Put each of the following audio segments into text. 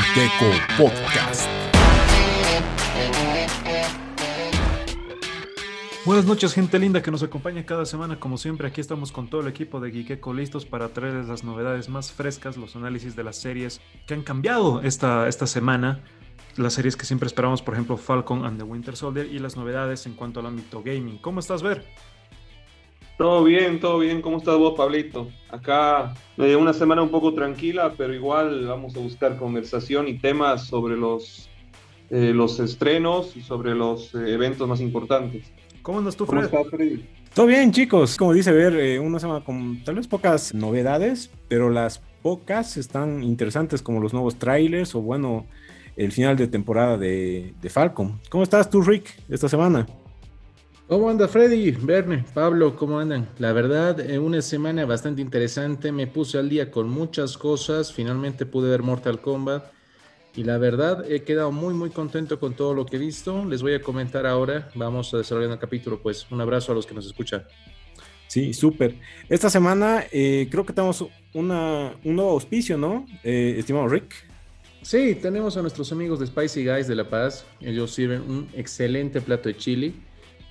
Giteco Podcast. Buenas noches, gente linda que nos acompaña cada semana. Como siempre, aquí estamos con todo el equipo de Geekeko listos para traerles las novedades más frescas, los análisis de las series que han cambiado esta, esta semana, las series que siempre esperamos, por ejemplo, Falcon and the Winter Soldier, y las novedades en cuanto al ámbito gaming. ¿Cómo estás, Ver? Todo bien, todo bien. ¿Cómo estás vos, Pablito? Acá eh, una semana un poco tranquila, pero igual vamos a buscar conversación y temas sobre los, eh, los estrenos y sobre los eh, eventos más importantes. ¿Cómo andas tú, ¿Cómo Fred? estás, Freddy? Todo bien, chicos. Como dice Ver, eh, una semana con tal vez pocas novedades, pero las pocas están interesantes, como los nuevos trailers o, bueno, el final de temporada de, de Falcon. ¿Cómo estás tú, Rick, esta semana? ¿Cómo anda Freddy, Verne, Pablo? ¿Cómo andan? La verdad, eh, una semana bastante interesante. Me puse al día con muchas cosas. Finalmente pude ver Mortal Kombat. Y la verdad, he quedado muy, muy contento con todo lo que he visto. Les voy a comentar ahora. Vamos a desarrollar el capítulo. Pues un abrazo a los que nos escuchan. Sí, súper. Esta semana eh, creo que tenemos una, un nuevo auspicio, ¿no? Eh, estimado Rick. Sí, tenemos a nuestros amigos de Spicy Guys de La Paz. Ellos sirven un excelente plato de chili.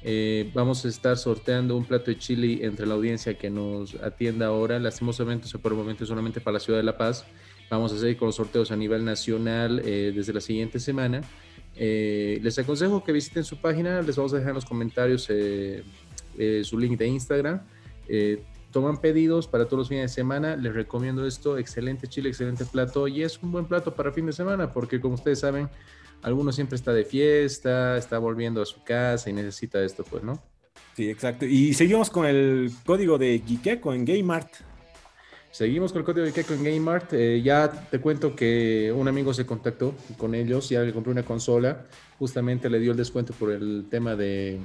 Eh, vamos a estar sorteando un plato de chili entre la audiencia que nos atienda ahora. Lastimosamente, o sea, por el momento solamente para la ciudad de La Paz. Vamos a seguir con los sorteos a nivel nacional eh, desde la siguiente semana. Eh, les aconsejo que visiten su página. Les vamos a dejar en los comentarios su link de Instagram. Toman pedidos para todos los fines de semana. Les recomiendo esto. Excelente chile, excelente plato. Y es un buen plato para fin de semana porque como ustedes saben, alguno siempre está de fiesta, está volviendo a su casa y necesita esto, pues, ¿no? Sí, exacto. Y seguimos con el código de Geekeko en GameArt. Seguimos con el código de Keko en GameArt. Eh, ya te cuento que un amigo se contactó con ellos, ya le compré una consola. Justamente le dio el descuento por el tema de,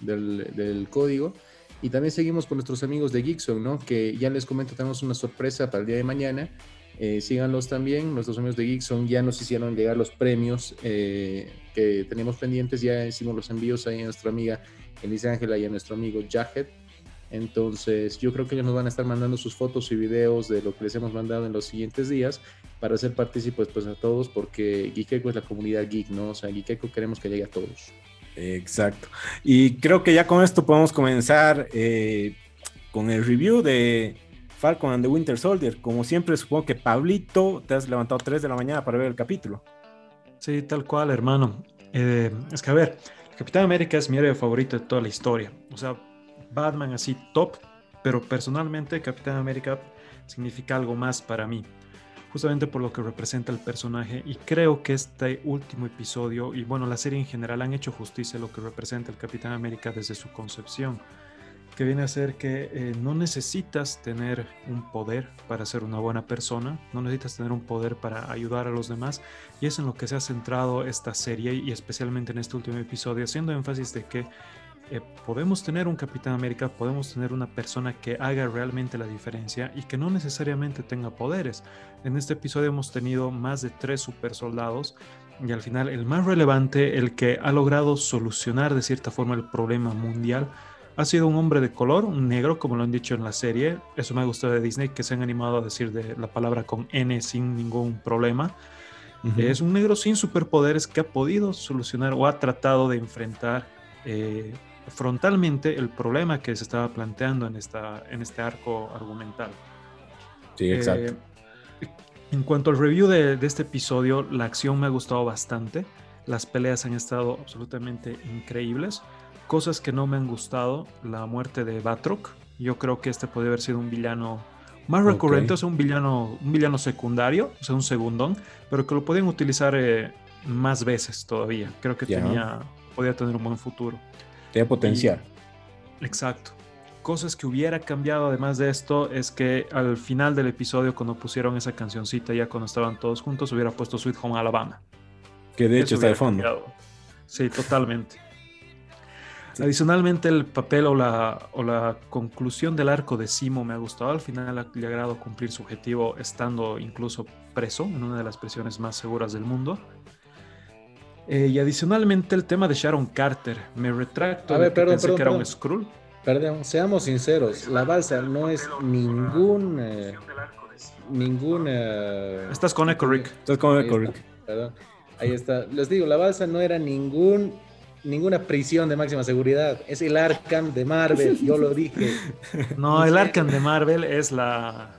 del, del código. Y también seguimos con nuestros amigos de Geekzone, ¿no? Que ya les comento, tenemos una sorpresa para el día de mañana. Eh, síganlos también. Nuestros amigos de Geekzone ya nos hicieron llegar los premios eh, que teníamos pendientes. Ya hicimos los envíos ahí a nuestra amiga Elisa Ángela y a nuestro amigo Jacket. Entonces, yo creo que ellos nos van a estar mandando sus fotos y videos de lo que les hemos mandado en los siguientes días para hacer partícipes pues, a todos, porque Geekeko es la comunidad geek, ¿no? O sea, Geekeko queremos que llegue a todos. Exacto. Y creo que ya con esto podemos comenzar eh, con el review de Falcon and the Winter Soldier. Como siempre, supongo que Pablito te has levantado 3 de la mañana para ver el capítulo. Sí, tal cual, hermano. Eh, es que, a ver, Capitán América es mi héroe favorito de toda la historia. O sea, Batman así top, pero personalmente Capitán América significa algo más para mí, justamente por lo que representa el personaje y creo que este último episodio y bueno, la serie en general han hecho justicia a lo que representa el Capitán América desde su concepción, que viene a ser que eh, no necesitas tener un poder para ser una buena persona, no necesitas tener un poder para ayudar a los demás y es en lo que se ha centrado esta serie y especialmente en este último episodio, haciendo énfasis de que eh, podemos tener un Capitán América, podemos tener una persona que haga realmente la diferencia y que no necesariamente tenga poderes. En este episodio hemos tenido más de tres super soldados y al final el más relevante, el que ha logrado solucionar de cierta forma el problema mundial, ha sido un hombre de color, un negro, como lo han dicho en la serie. Eso me gustado de Disney, que se han animado a decir de la palabra con N sin ningún problema. Uh -huh. Es un negro sin superpoderes que ha podido solucionar o ha tratado de enfrentar eh, frontalmente el problema que se estaba planteando en, esta, en este arco argumental. Sí, exacto. Eh, en cuanto al review de, de, este episodio, la acción me ha gustado bastante. Las peleas han estado absolutamente increíbles. Cosas que no me han gustado, la muerte de Batroc. Yo creo que este podría haber sido un villano más recurrente, okay. o sea, un villano, un villano secundario, o sea, un segundón, pero que lo podían utilizar eh, más veces todavía. Creo que yeah. tenía, podía tener un buen futuro. Tiene potencial. Y, exacto. Cosas que hubiera cambiado además de esto es que al final del episodio, cuando pusieron esa cancioncita, ya cuando estaban todos juntos, hubiera puesto Sweet Home Alabama. Que de hecho está de fondo. Cambiado. Sí, totalmente. Sí. Adicionalmente, el papel o la, o la conclusión del arco de Simo me ha gustado. Al final ha logrado cumplir su objetivo estando incluso preso en una de las prisiones más seguras del mundo. Eh, y adicionalmente el tema de Sharon Carter. Me retracto a ver, perdón, pensé perdón, que era un Skrull. perdón, seamos sinceros, la balsa no es ningún, eh, ningún... eh, Estás con Echo Rick. Como ahí Echo Rick. perdón. Ahí está. Les digo, la balsa no era ningún ninguna prisión de máxima seguridad. Es el Arkham de Marvel, yo lo dije. No, el Arkham de Marvel es la.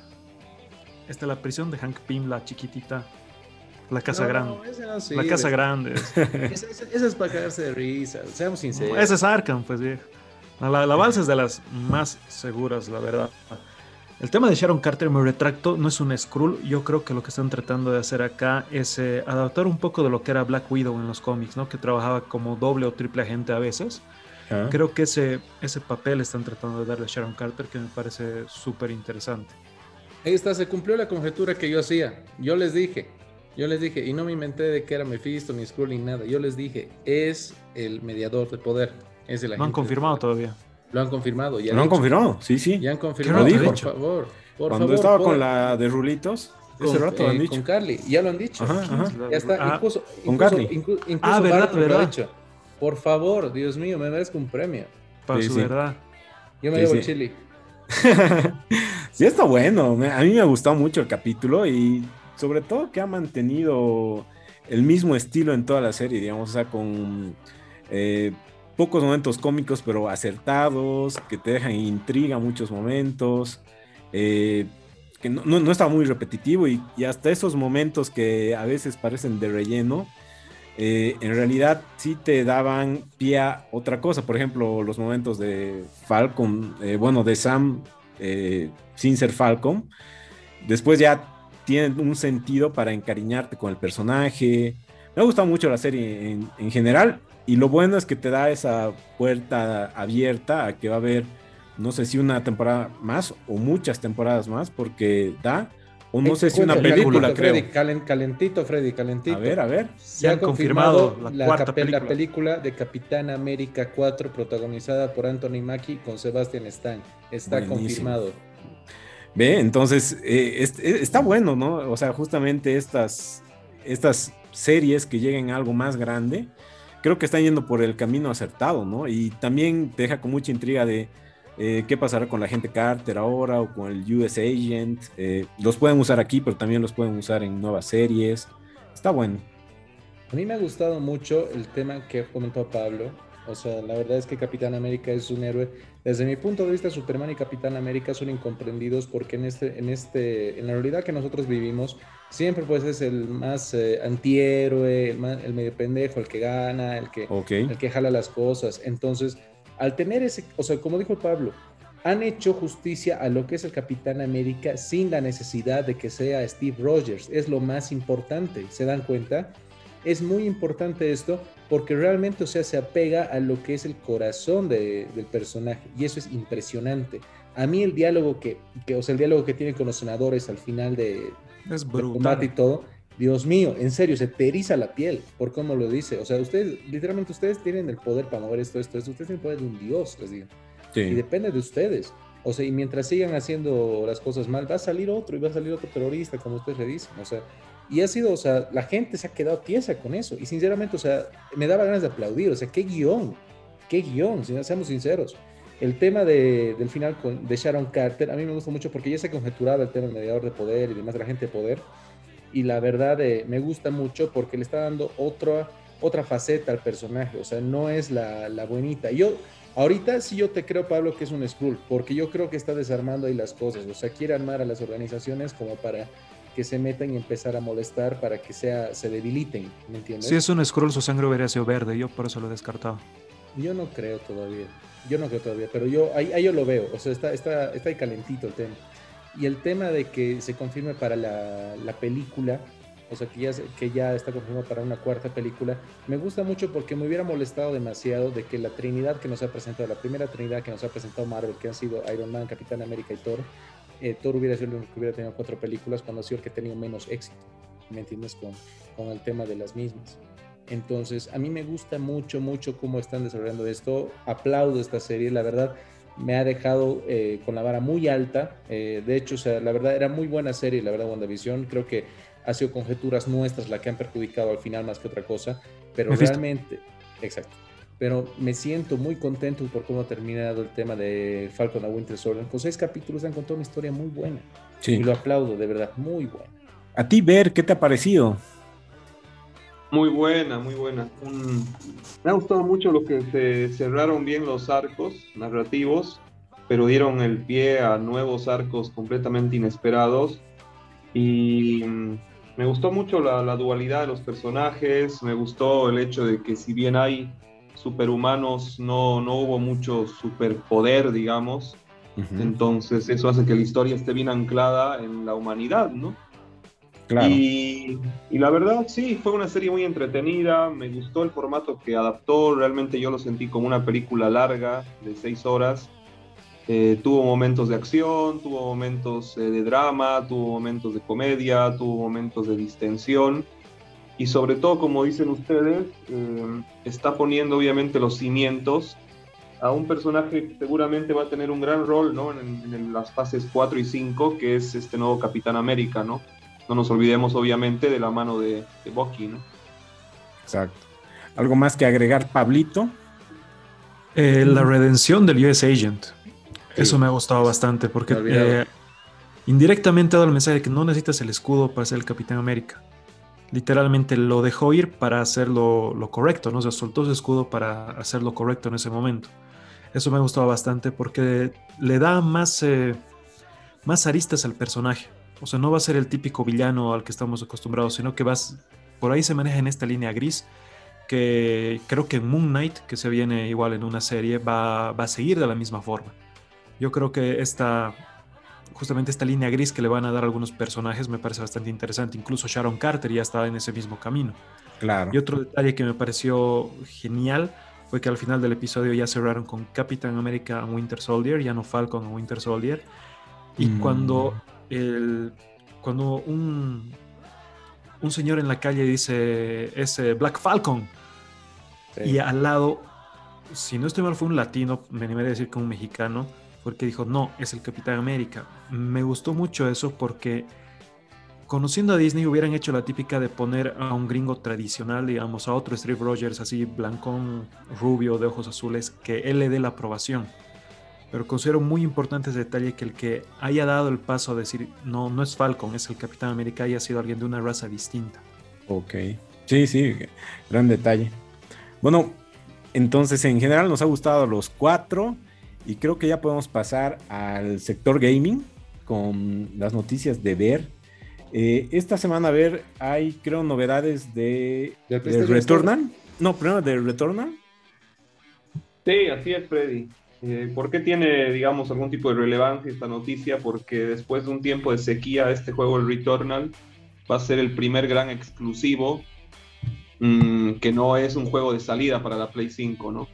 Esta la prisión de Hank Pym, la chiquitita. La casa No, grande. ese no la sirve. casa grande. es. Esa, esa- esa es para cagarse de risa, seamos sinceros. Ese es Arkham, pues viejo. No, La, la balsa es de las más seguras, la verdad. El tema de Sharon Carter, me retracto, no es un Skrull. Yo creo que lo que están tratando de hacer acá es eh, adaptar un poco de lo que era Black Widow en los cómics, ¿no? Que trabajaba como doble o triple agente a veces. Ah. Creo que ese, ese papel están tratando de darle a Sharon Carter, que me parece súper interesante. Ahí está, se cumplió la conjetura que yo hacía. Yo les dije, yo les dije, y no me inventé de que era Mephisto, ni Skrull, ni nada. Yo les dije, es el mediador de poder. Es el No han confirmado todavía. Lo han confirmado. Ya ¿Lo han dicho. confirmado? Sí, sí. Ya han confirmado. raro, por favor. Por Cuando favor, estaba por- con la de Rulitos, ese con, rato lo han eh, dicho. con Carly, ya lo han dicho. Ajá, ajá. Ya está, Ah, incluso, con incluso, Carly. incluso Ah, verdad, Batman lo ha verdad. dicho. Por favor, Dios mío, me merezco un premio. Para Sí, su sí. verdad. Yo me Sí, llevo sí. el chili. sí, está bueno. me- A mí me ha gustado mucho el capítulo y sobre todo que ha mantenido el mismo estilo en toda la serie, digamos, o sea, con eh, pocos momentos cómicos, pero acertados, que te dejan intriga muchos momentos, eh, que no, no, está muy repetitivo y, hasta esos momentos que a veces parecen de relleno, eh, en realidad sí te daban pie a otra cosa. Por ejemplo, los momentos de Falcon, eh, bueno, de Sam sin ser Falcon, después ya tienen un sentido para encariñarte con el personaje. Me ha gustado mucho la serie en general y lo bueno es que te da esa puerta abierta a que va a haber, no sé si una temporada más o muchas temporadas más, porque da, o no Eh, sé si una película, creo. Freddy, calen- calentito, Freddy, calentito. A ver, a ver. Se ha confirmado, confirmado la la, cuarta cape- película. la película de Capitán América 4, protagonizada por Anthony Mackie con Sebastian Stan. Está Buenísimo. confirmado. Ve, entonces eh, es- es- está bueno, ¿no? O sea, justamente estas, estas series que lleguen a algo más grande, creo que están yendo por el camino acertado, ¿no? Y también te deja con mucha intriga de eh, qué pasará con la gente Carter ahora o con el US Agent. Eh, los pueden usar aquí, pero también los pueden usar en nuevas series. Está bueno. A mí me ha gustado mucho el tema que comentó Pablo. O sea, la verdad es que Capitán América es un héroe. Desde mi punto de vista, Superman y Capitán América son incomprendidos porque en este, en este, en la realidad que nosotros vivimos, siempre pues es el más eh, antihéroe, el, más- el medio pendejo, el que gana, el que, Ok. el que jala las cosas. Entonces, al tener ese, o sea, como dijo Pablo, han hecho justicia a lo que es el Capitán América sin la necesidad de que sea Steve Rogers. Es lo más importante, ¿se dan cuenta? Es muy importante esto porque realmente, o sea, se apega a lo que es el corazón de- del personaje y eso es impresionante. A mí el diálogo que, que, o sea, el diálogo que tienen con los senadores al final de, Es del combate y todo, Dios mío, en serio, se te eriza la piel por cómo lo dice. O sea, ustedes, literalmente, ustedes tienen el poder para mover esto, esto, esto. Ustedes tienen el poder de un dios, les digo. Y Sí. depende de ustedes. O sea, y mientras sigan haciendo las cosas mal, va a salir otro y va a salir otro terrorista, como ustedes le dicen. O sea, y ha sido, o sea, la gente se ha quedado tiesa con eso. Y sinceramente, o sea, me daba ganas de aplaudir. O sea, qué guion, qué guion, si no seamos sinceros. El tema de- del final con, de Sharon Carter, a mí me gusta mucho porque ya se conjeturaba el tema del mediador de poder y demás de la gente de poder. Y la verdad eh, me gusta mucho porque le está dando otra, otra faceta al personaje. O sea, no es la, la buenita. Yo, ahorita sí yo te creo, Pablo, que es un Skrull, porque yo creo que está desarmando ahí las cosas. O sea, quiere armar a las organizaciones como para que se metan y empezar a molestar para que sea, se debiliten, ¿me entiendes? Si es un Skrull, su sangre hubiera sido verde. Yo por eso lo he descartado. Yo no creo todavía. Yo no creo todavía, pero yo ahí, ahí yo lo veo. O sea, está, está, está ahí calentito el tema. Y el tema de que se confirme para la, la película, o sea, que ya, que ya está confirmado para una cuarta película, me gusta mucho porque me hubiera molestado demasiado de que la Trinidad que nos ha presentado, la primera Trinidad que nos ha presentado Marvel, que han sido Iron Man, Capitán América y Thor, eh, Thor hubiera sido el único que hubiera tenido cuatro películas cuando ha sido el que ha tenido menos éxito, ¿me entiendes? Con, con el tema de las mismas. Entonces, a mí me gusta mucho, mucho cómo están desarrollando esto. Aplaudo esta serie, la verdad, me ha dejado eh, con la vara muy alta. Eh, de hecho, o sea, la verdad, era muy buena serie, la verdad, WandaVision. Creo que ha sido conjeturas nuestras la que han perjudicado al final más que otra cosa, pero realmente, exacto. Pero me siento muy contento por cómo ha terminado el tema de Falcon a Winter Soldier. Con seis capítulos han contado una historia muy buena. Sí. Y lo aplaudo, de verdad, muy buena. A ti, Ver, ¿qué te ha parecido? Muy buena, muy buena. Un- Me ha gustado mucho lo que se cerraron bien los arcos narrativos, pero dieron el pie a nuevos arcos completamente inesperados. Y mm, me gustó mucho la, la dualidad de los personajes, me gustó el hecho de que si bien hay superhumanos, no, no hubo mucho superpoder, digamos. Entonces eso hace que la historia esté bien anclada en la humanidad, ¿no? Claro. Y, y la verdad, sí, fue una serie muy entretenida. Me gustó el formato que adaptó. Realmente yo lo sentí como una película larga de seis horas. Eh, tuvo momentos de acción, tuvo momentos eh, de drama, tuvo momentos de comedia, tuvo momentos de distensión. Y sobre todo, como dicen ustedes, eh, está poniendo obviamente los cimientos a un personaje que seguramente va a tener un gran rol ¿no? en, en las fases 4 y 5, que es este nuevo Capitán América, ¿no? No nos olvidemos, obviamente, de la mano de, de Bucky, ¿no? Exacto. ¿Algo más que agregar, Pablito? Eh, la redención del US Agent. Eso me ha gustado bastante porque eh, indirectamente ha dado el mensaje de que no necesitas el escudo para ser el Capitán América. Literalmente lo dejó ir para hacer lo, correcto, ¿no? O sea, soltó su escudo para hacer lo correcto en ese momento. Eso me ha gustado bastante porque le da más, eh, más aristas al personaje. O sea, no va a ser el típico villano al que estamos acostumbrados, sino que vas, por ahí se maneja en esta línea gris que creo que Moon Knight, que se viene igual en una serie, va, va a seguir de la misma forma. Yo creo que esta, justamente esta línea gris que le van a dar a algunos personajes me parece bastante interesante. Incluso Sharon Carter ya está en ese mismo camino. Claro. Y otro detalle que me pareció genial fue que al final del episodio ya cerraron con Capitán América and Winter Soldier, ya no Falcon and Winter Soldier. Y Mm. cuando, el, cuando un, un señor en la calle dice, es eh, Black Falcon, Sí. y al lado, si no estoy mal, fue un latino, me animaría a decir que un mexicano, porque dijo, no, es el Capitán América. Me gustó mucho eso porque conociendo a Disney hubieran hecho la típica de poner a un gringo tradicional, digamos, a otro Steve Rogers así, blancón, rubio, de ojos azules, que él le dé la aprobación. Pero considero muy importante ese detalle que el que haya dado el paso a decir, no, no es Falcon, es el Capitán América, haya sido alguien de una raza distinta. Ok. Sí, sí, gran detalle. Bueno, entonces en general nos ha gustado los cuatro y creo que ya podemos pasar al sector gaming con las noticias de Ver. Eh, esta semana, ver, hay creo novedades de, ¿Del de PlayStation Returnal. No, primero de Returnal. Sí, así es, Freddy. Eh, ¿Por qué tiene, digamos, algún tipo de relevancia esta noticia? Porque después de un tiempo de sequía, este juego, el Returnal, va a ser el primer gran exclusivo mm, que no es un juego de salida para la Play 5, ¿no?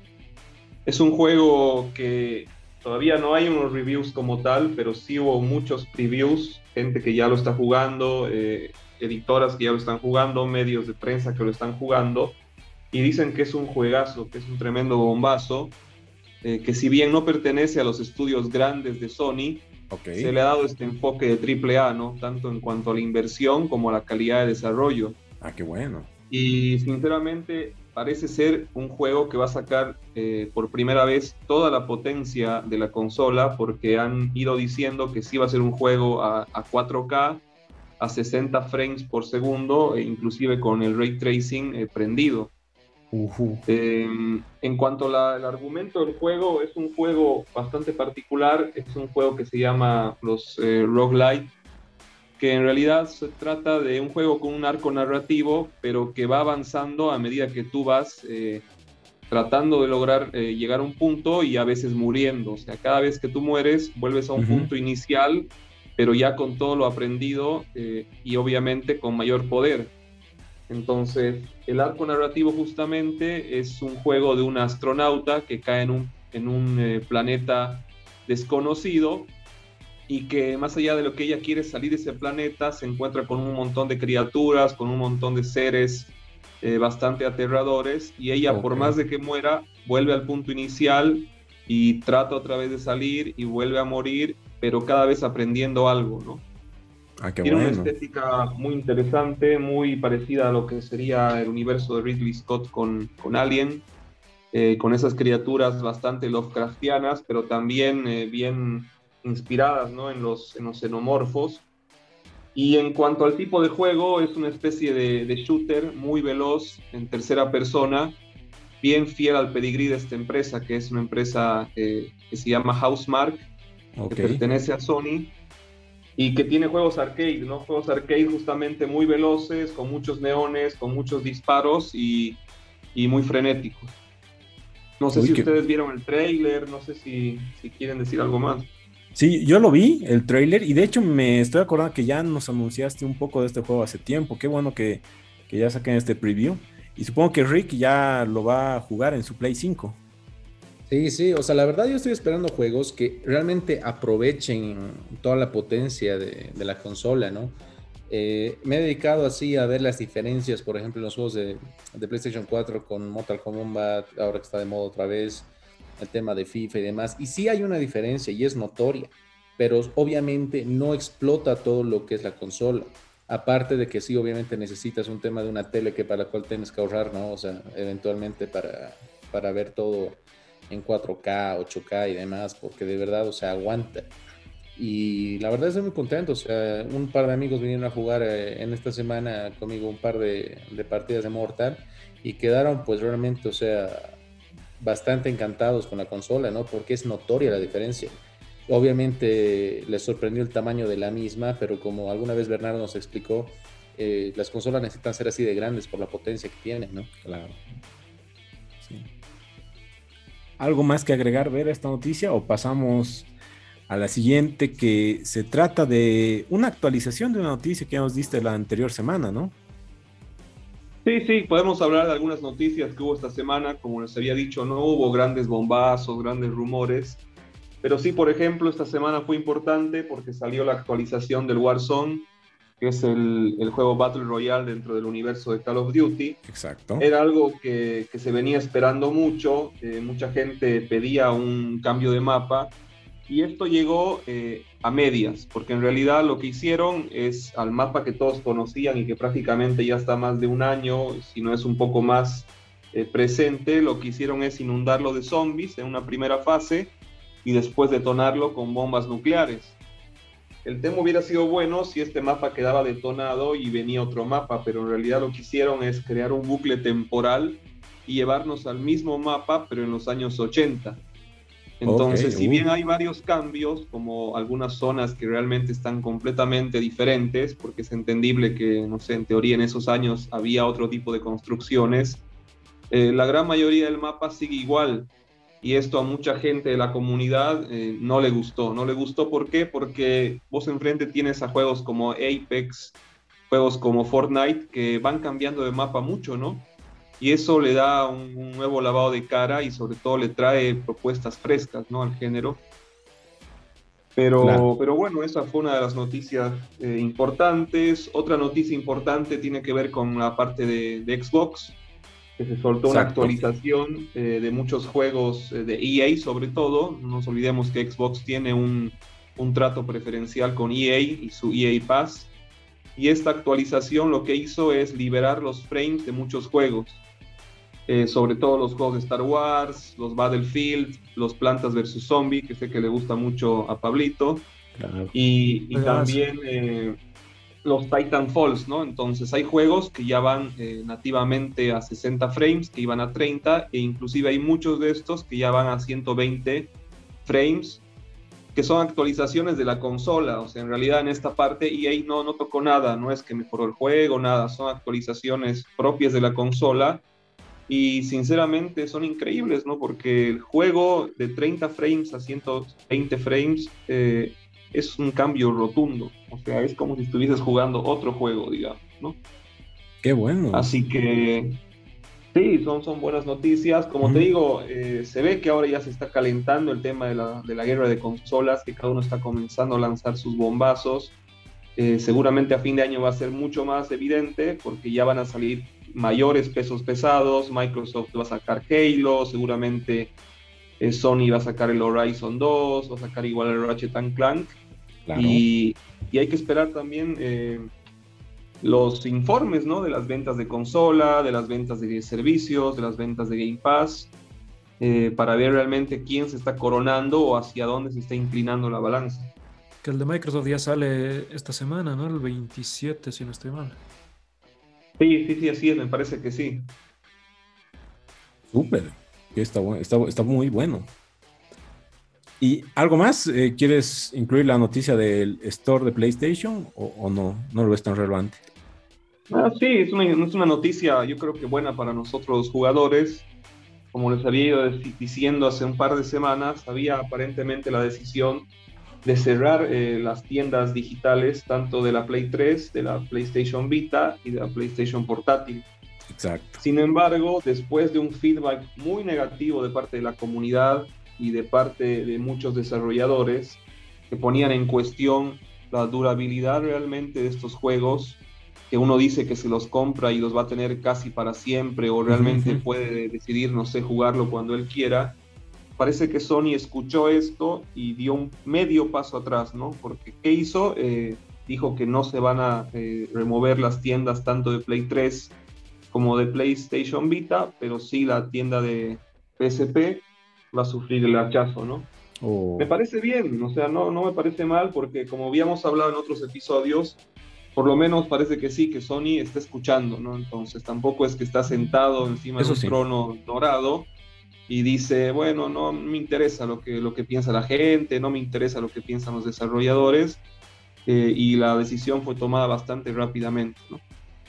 Es un juego que todavía no hay unos reviews como tal, pero sí hubo muchos previews, gente que ya lo está jugando, eh, editoras que ya lo están jugando, medios de prensa que lo están jugando, y dicen que es un juegazo, que es un tremendo bombazo, eh, que si bien no pertenece a los estudios grandes de Sony, se le ha dado este enfoque de triple A, ¿no? Tanto en cuanto a la inversión como a la calidad de desarrollo. Ah, qué bueno. Y sinceramente parece ser un juego que va a sacar eh, por primera vez toda la potencia de la consola porque han ido diciendo que sí va a ser un juego a, a 4K, a 60 frames por segundo, e inclusive con el ray tracing eh, prendido. Eh, en cuanto al argumento del juego, es un juego bastante particular, es un juego que se llama los eh, roguelite, que en realidad se trata de un juego con un arco narrativo, pero que va avanzando a medida que tú vas eh, tratando de lograr eh, llegar a un punto y a veces muriendo. O sea, cada vez que tú mueres, vuelves a un punto inicial, pero ya con todo lo aprendido eh, y obviamente con mayor poder. Entonces, el arco narrativo justamente es un juego de un astronauta que cae en un, en un planeta desconocido y que más allá de lo que ella quiere salir de ese planeta, se encuentra con un montón de criaturas, con un montón de seres eh, bastante aterradores y ella por Ok. más de que muera, vuelve al punto inicial y trata otra vez de salir y vuelve a morir, pero cada vez aprendiendo algo, ¿no? Ah, qué Tiene bueno. una estética muy interesante, muy parecida a lo que sería el universo de Ridley Scott con, con Alien. eh, con esas criaturas bastante Lovecraftianas, pero también eh, bien inspiradas ¿no? en, los, en los xenomorfos. Y en cuanto al tipo de juego, es una especie de, de shooter muy veloz en tercera persona, bien fiel al pedigrí de esta empresa, que es una empresa eh, que se llama Housemark, que pertenece a Sony y que tiene juegos arcade, ¿no? Juegos arcade justamente muy veloces, con muchos neones, con muchos disparos y, y muy frenéticos. No sé si ustedes vieron el trailer, no sé si, si, quieren decir algo más. Sí, yo lo vi, el trailer, y de hecho me estoy acordando que ya nos anunciaste un poco de este juego hace tiempo. Qué bueno que, que ya saquen este preview. Y supongo que Rick ya lo va a jugar en su Play 5. Sí, sí, o sea, la verdad yo estoy esperando juegos que realmente aprovechen toda la potencia de, la consola, ¿no? Eh, me he dedicado así a ver las diferencias, por ejemplo, en los juegos de, PlayStation 4 con Mortal Kombat, ahora que está de moda otra vez, el tema de FIFA y demás. Y sí hay una diferencia y es notoria, pero obviamente no explota todo lo que es la consola. Aparte de que sí, obviamente necesitas un tema de una tele que para la cual tienes que ahorrar, ¿no? O sea, eventualmente para, para ver todo en 4K, 8K y demás, porque de verdad, o sea, aguanta. Y la verdad estoy muy contento, o sea, un par de amigos vinieron a jugar eh, en esta semana conmigo un par de, partidas de Mortal y quedaron pues realmente, o sea, bastante encantados con la consola, ¿no? Porque es notoria la diferencia. Obviamente les sorprendió el tamaño de la misma, pero como alguna vez Bernardo nos explicó, eh, las consolas necesitan ser así de grandes por la potencia que tienen, ¿no? Claro. ¿Algo más que agregar, ver esta noticia o pasamos a la siguiente que se trata de una actualización de una noticia que nos diste la anterior semana, ¿no? Sí, sí, podemos hablar de algunas noticias que hubo esta semana. Como les había dicho, no hubo grandes bombazos, grandes rumores. Pero sí, por ejemplo, esta semana fue importante porque salió la actualización del Warzone que es el, el, juego Battle Royale dentro del universo de Call of Duty. Exacto. Era algo que, que se venía esperando mucho, eh, mucha gente pedía un cambio de mapa y esto llegó eh, a medias, porque en realidad lo que hicieron es al mapa que todos conocían y que prácticamente ya está más de un año, si no es un poco más eh, presente, lo que hicieron es inundarlo de zombies en una primera fase y después detonarlo con bombas nucleares. El tema hubiera sido bueno si este mapa quedaba detonado y venía otro mapa, pero en realidad lo que hicieron es crear un bucle temporal y llevarnos al mismo mapa, pero en los años 80. Entonces, si bien uh. hay varios cambios, como algunas zonas que realmente están completamente diferentes, porque es entendible que, no sé, en teoría en esos años había otro tipo de construcciones, eh, la gran mayoría del mapa sigue igual y esto a mucha gente de la comunidad eh, no le gustó. No le gustó, ¿por qué? Porque vos enfrente tienes a juegos como Apex, juegos como Fortnite, que van cambiando de mapa mucho, ¿no? Y eso le da un, nuevo lavado de cara y sobre todo le trae propuestas frescas, ¿no? Al género. Pero, pero bueno, esa fue una de las noticias eh, importantes. Otra noticia importante tiene que ver con la parte de, de Xbox que se soltó una actualización eh, de muchos juegos eh, de EA sobre todo. No nos olvidemos que Xbox tiene un, un, trato preferencial con EA y su EA Pass. Y esta actualización lo que hizo es liberar los frames de muchos juegos. Eh, sobre todo los juegos de Star Wars, los Battlefield, los Plantas vs. Zombie, que sé que le gusta mucho a Pablito. Y, y también los Titan Falls, ¿no? Entonces hay juegos que ya van eh, nativamente a 60 frames, que iban a 30, e inclusive hay muchos de estos que ya van a 120 frames, que son actualizaciones de la consola. O sea, en realidad en esta parte EA no, no tocó nada, no es que mejoró el juego, nada, son actualizaciones propias de la consola. Y sinceramente son increíbles, ¿no? Porque el juego de 30 frames a 120 frames eh, es un cambio rotundo. O sea, es como si estuvieses jugando otro juego, digamos, ¿no? Qué bueno. Así que sí, son, son buenas noticias. Como te digo, eh, se ve que ahora ya se está calentando el tema de la, de la, guerra de consolas, que cada uno está comenzando a lanzar sus bombazos. Eh, seguramente a fin de año va a ser mucho más evidente porque ya van a salir mayores pesos pesados. Microsoft va a sacar Halo, seguramente eh, Sony va a sacar el Horizon 2, va a sacar igual el Ratchet Clank. Y, hay que esperar también eh, los informes ¿no? de las ventas de consola, de las ventas de servicios, de las ventas de Game Pass. eh, para ver realmente quién se está coronando o hacia dónde se está inclinando la balanza. Que el de Microsoft ya sale esta semana, ¿no? El 27, si no estoy mal. Sí, sí, sí, así es, me parece que sí. Súper. Está, está, está muy bueno. ¿Y algo más? Eh, ¿Quieres incluir la noticia del store de PlayStation o, o no? No lo ves tan relevante. Ah, sí, es una, es una, noticia yo creo que buena para nosotros los jugadores. Como les había ido diciendo hace un par de semanas, había aparentemente la decisión de cerrar eh, las tiendas digitales tanto de la Play 3, de la PlayStation Vita y de la PlayStation Portátil. Exacto. Sin embargo, después de un feedback muy negativo de parte de la comunidad y de parte de muchos desarrolladores que ponían en cuestión la durabilidad realmente de estos juegos, que uno dice que se los compra y los va a tener casi para siempre o realmente uh -huh. puede decidir, no sé, jugarlo cuando él quiera. Parece que Sony escuchó esto y dio un medio paso atrás, ¿no? Porque ¿qué hizo? Eh, dijo que no se van a eh, remover las tiendas tanto de Play 3 como de PlayStation Vita, pero sí la tienda de PSP va a sufrir el hachazo, ¿no? Oh. Me parece bien, o sea, no, no me parece mal porque como habíamos hablado en otros episodios, por lo menos parece que sí, que Sony está escuchando, ¿no? Entonces tampoco es que está sentado encima Eso de un sí. trono dorado y dice, bueno, no me interesa lo que, lo que piensa la gente, no me interesa lo que piensan los desarrolladores, eh, y la decisión fue tomada bastante rápidamente, ¿no?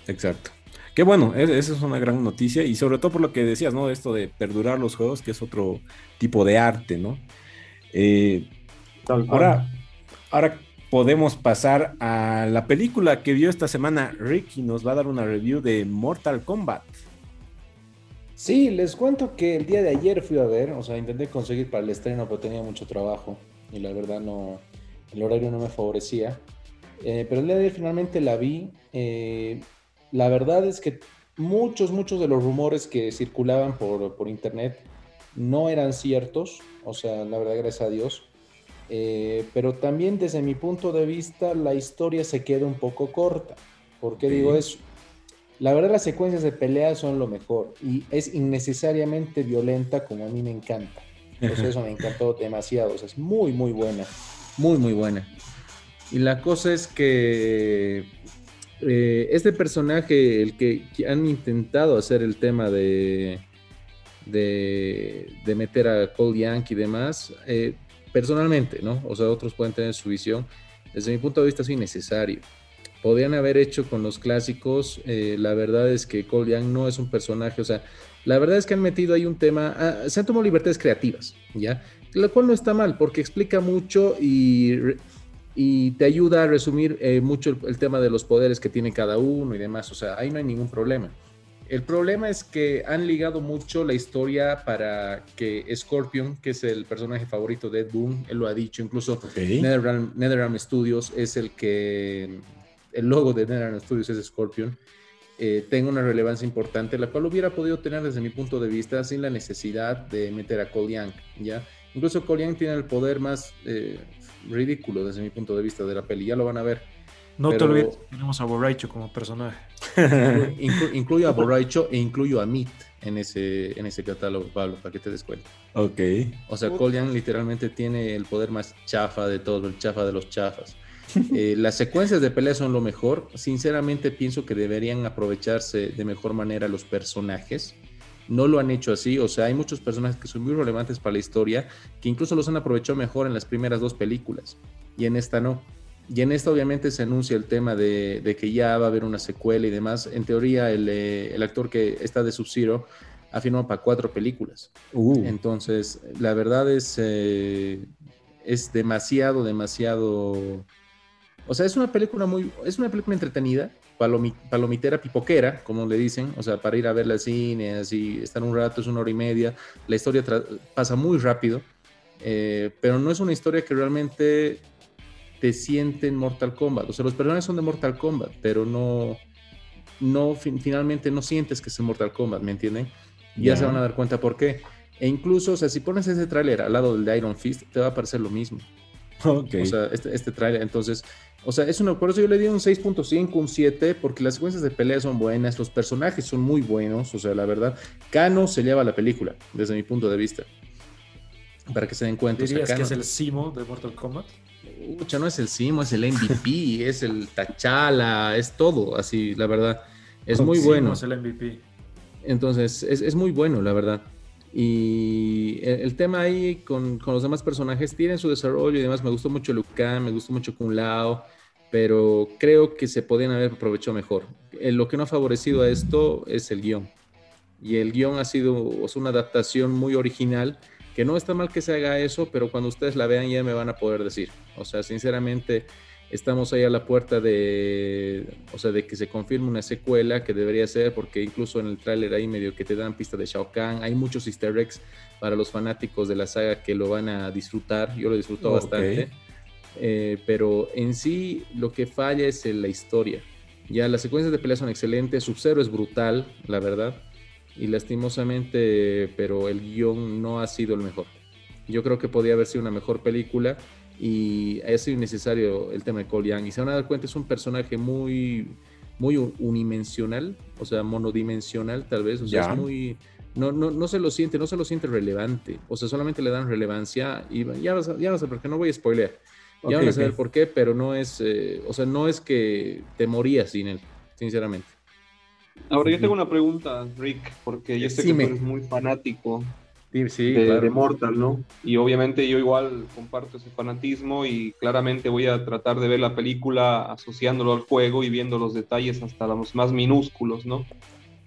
Exacto. Qué bueno, esa es una gran noticia y sobre todo por lo que decías, ¿no? Esto de perdurar los juegos, que es otro tipo de arte, ¿no? Eh, ahora, ahora podemos pasar a la película que vio esta semana Ricky, nos va a dar una review de Mortal Kombat. Sí, les cuento que el día de ayer fui a ver, o sea, intenté conseguir para el estreno, pero tenía mucho trabajo y la verdad no, el horario no me favorecía. Eh, pero el día de ayer finalmente la vi. Eh, la verdad es que muchos, muchos de los rumores que circulaban por, por internet no eran ciertos, o sea, la verdad, gracias a Dios. Eh, pero también desde mi punto de vista la historia se queda un poco corta. ¿Por qué sí. digo eso? La verdad las secuencias de pelea son lo mejor y es innecesariamente violenta como a mí me encanta. Entonces eso me encantó demasiado, o sea, es muy muy buena, muy muy buena. Y la cosa es que eh, este personaje, el que han intentado hacer el tema de, de, de meter a Cole Yankee y demás, eh, personalmente, ¿no? O sea, otros pueden tener su visión. Desde mi punto de vista es innecesario. Podrían haber hecho con los clásicos, eh, la verdad es que Cole Young no es un personaje, o sea, la verdad es que han metido ahí un tema, ah, se han tomado libertades creativas, ¿ya? Lo cual no está mal, porque explica mucho y, y te ayuda a resumir eh, mucho el, el, tema de los poderes que tiene cada uno y demás, o sea, ahí no hay ningún problema. El problema es que han ligado mucho la historia para que Scorpion, que es el personaje favorito de Ed Boon, él lo ha dicho, incluso okay. NetherRealm, NetherRealm Studios es el que, el logo de NetherRealm Studios es Scorpion, eh, tenga una relevancia importante, la cual hubiera podido tener desde mi punto de vista sin la necesidad de meter a Cole Young, ¿ya? Incluso Cole Young tiene el poder más eh, ridículo desde mi punto de vista de la peli, ya lo van a ver. No pero... te olvides, tenemos a Borraicho como personaje. Inclu incluyo a Borraicho e incluyo a Meat en ese, en ese catálogo, Pablo, para que te des cuenta. Ok. O sea, Colian literalmente tiene el poder más chafa de todo, el chafa de los chafas. Eh, las secuencias de pelea son lo mejor. Sinceramente pienso que deberían aprovecharse de mejor manera los personajes. No lo han hecho así, o sea, hay muchos personajes que son muy relevantes para la historia, que incluso los han aprovechado mejor en las primeras dos películas, y en esta no. Y en esta obviamente se anuncia el tema de, de, que ya va a haber una secuela y demás. En teoría el, eh, el actor que está de Sub-Zero ha firmado para cuatro películas. Uh. Entonces, la verdad es, eh, es demasiado, demasiado... O sea, es una película muy... Es una película entretenida, palomi, palomitera pipoquera, como le dicen. O sea, para ir a verla al cine, así, estar un rato, es una hora y media. La historia pasa muy rápido. Eh, pero no es una historia que realmente te sienten Mortal Kombat. O sea, los personajes son de Mortal Kombat, pero no, no finalmente no sientes que es Mortal Kombat, ¿me entienden? Ya yeah. se van a dar cuenta por qué. E incluso, o sea, si pones ese tráiler al lado del de Iron Fist, te va a parecer lo mismo. Okay. O sea, este, este tráiler, entonces, O sea, es una, por eso yo le di un 6.5, un 7, porque las secuencias de pelea son buenas, los personajes son muy buenos, o sea, la verdad, Kano se lleva la película, desde mi punto de vista. Para que se den cuenta. o sea, ¿Dirías que Kano- es el Simo de Mortal Kombat? Pucha, no es el Simo, es el MVP, es el Tachala, es todo, así, la verdad. Es muy Simo bueno. es el MVP. Entonces, es, es muy bueno, la verdad. Y el, tema ahí con, con los demás personajes tienen su desarrollo y demás. Me gustó mucho Liu Kang, me gustó mucho Kung Lao, pero creo que se podían haber aprovechado mejor. Eh, lo que no ha favorecido a esto es el guion. Y el guion ha sido sea, una adaptación muy original, que no está mal que se haga eso, pero cuando ustedes la vean ya me van a poder decir. O sea, sinceramente, estamos ahí a la puerta de, o sea, de que se confirme una secuela que debería ser, porque incluso en el tráiler ahí medio que te dan pista de Shao Kahn, hay muchos easter eggs para los fanáticos de la saga que lo van a disfrutar, yo lo disfruto Ok. bastante, Eh, pero en sí lo que falla es en la historia. Ya las secuencias de pelea son excelentes, Sub-Zero es brutal, la verdad, y lastimosamente, pero el guion no ha sido el mejor. Yo creo que podía haber sido una mejor película y ha sido innecesario el tema de Cole Young. Y se van a dar cuenta, es un personaje muy, muy un- unidimensional, o sea, monodimensional tal vez, o sea, es muy... No, no, no se lo siente, no se lo siente relevante, o sea, solamente le dan relevancia y ya vas a, ya vas a ver que no voy a spoilear, ya Ok, van a saber por qué, pero no es, eh, o sea, no es que te morías sin él, sinceramente. Ahora yo tengo una pregunta, Rick, porque yo sé que tú eres muy fanático Sí, de, de Mortal, ¿no? Y obviamente yo igual comparto ese fanatismo y claramente voy a tratar de ver la película asociándolo al juego y viendo los detalles hasta los más minúsculos, ¿no?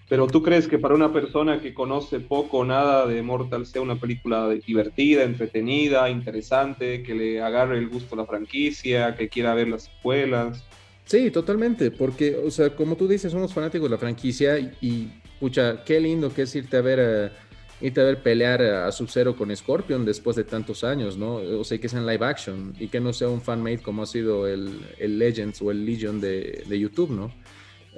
Pero tú crees que para una persona que conoce poco o nada de Mortal sea una película divertida, entretenida, interesante, que le agarre el gusto a la franquicia, que quiera ver las secuelas? Sí, totalmente, porque, o sea, como tú dices, somos fanáticos de la franquicia y, pucha, qué lindo que es irte a ver irte a ver pelear a Sub-Zero con Scorpion después de tantos años, ¿no? O sea, que sea en live action y que no sea un fan-made como ha sido el, Legends o el Legion de YouTube, ¿no?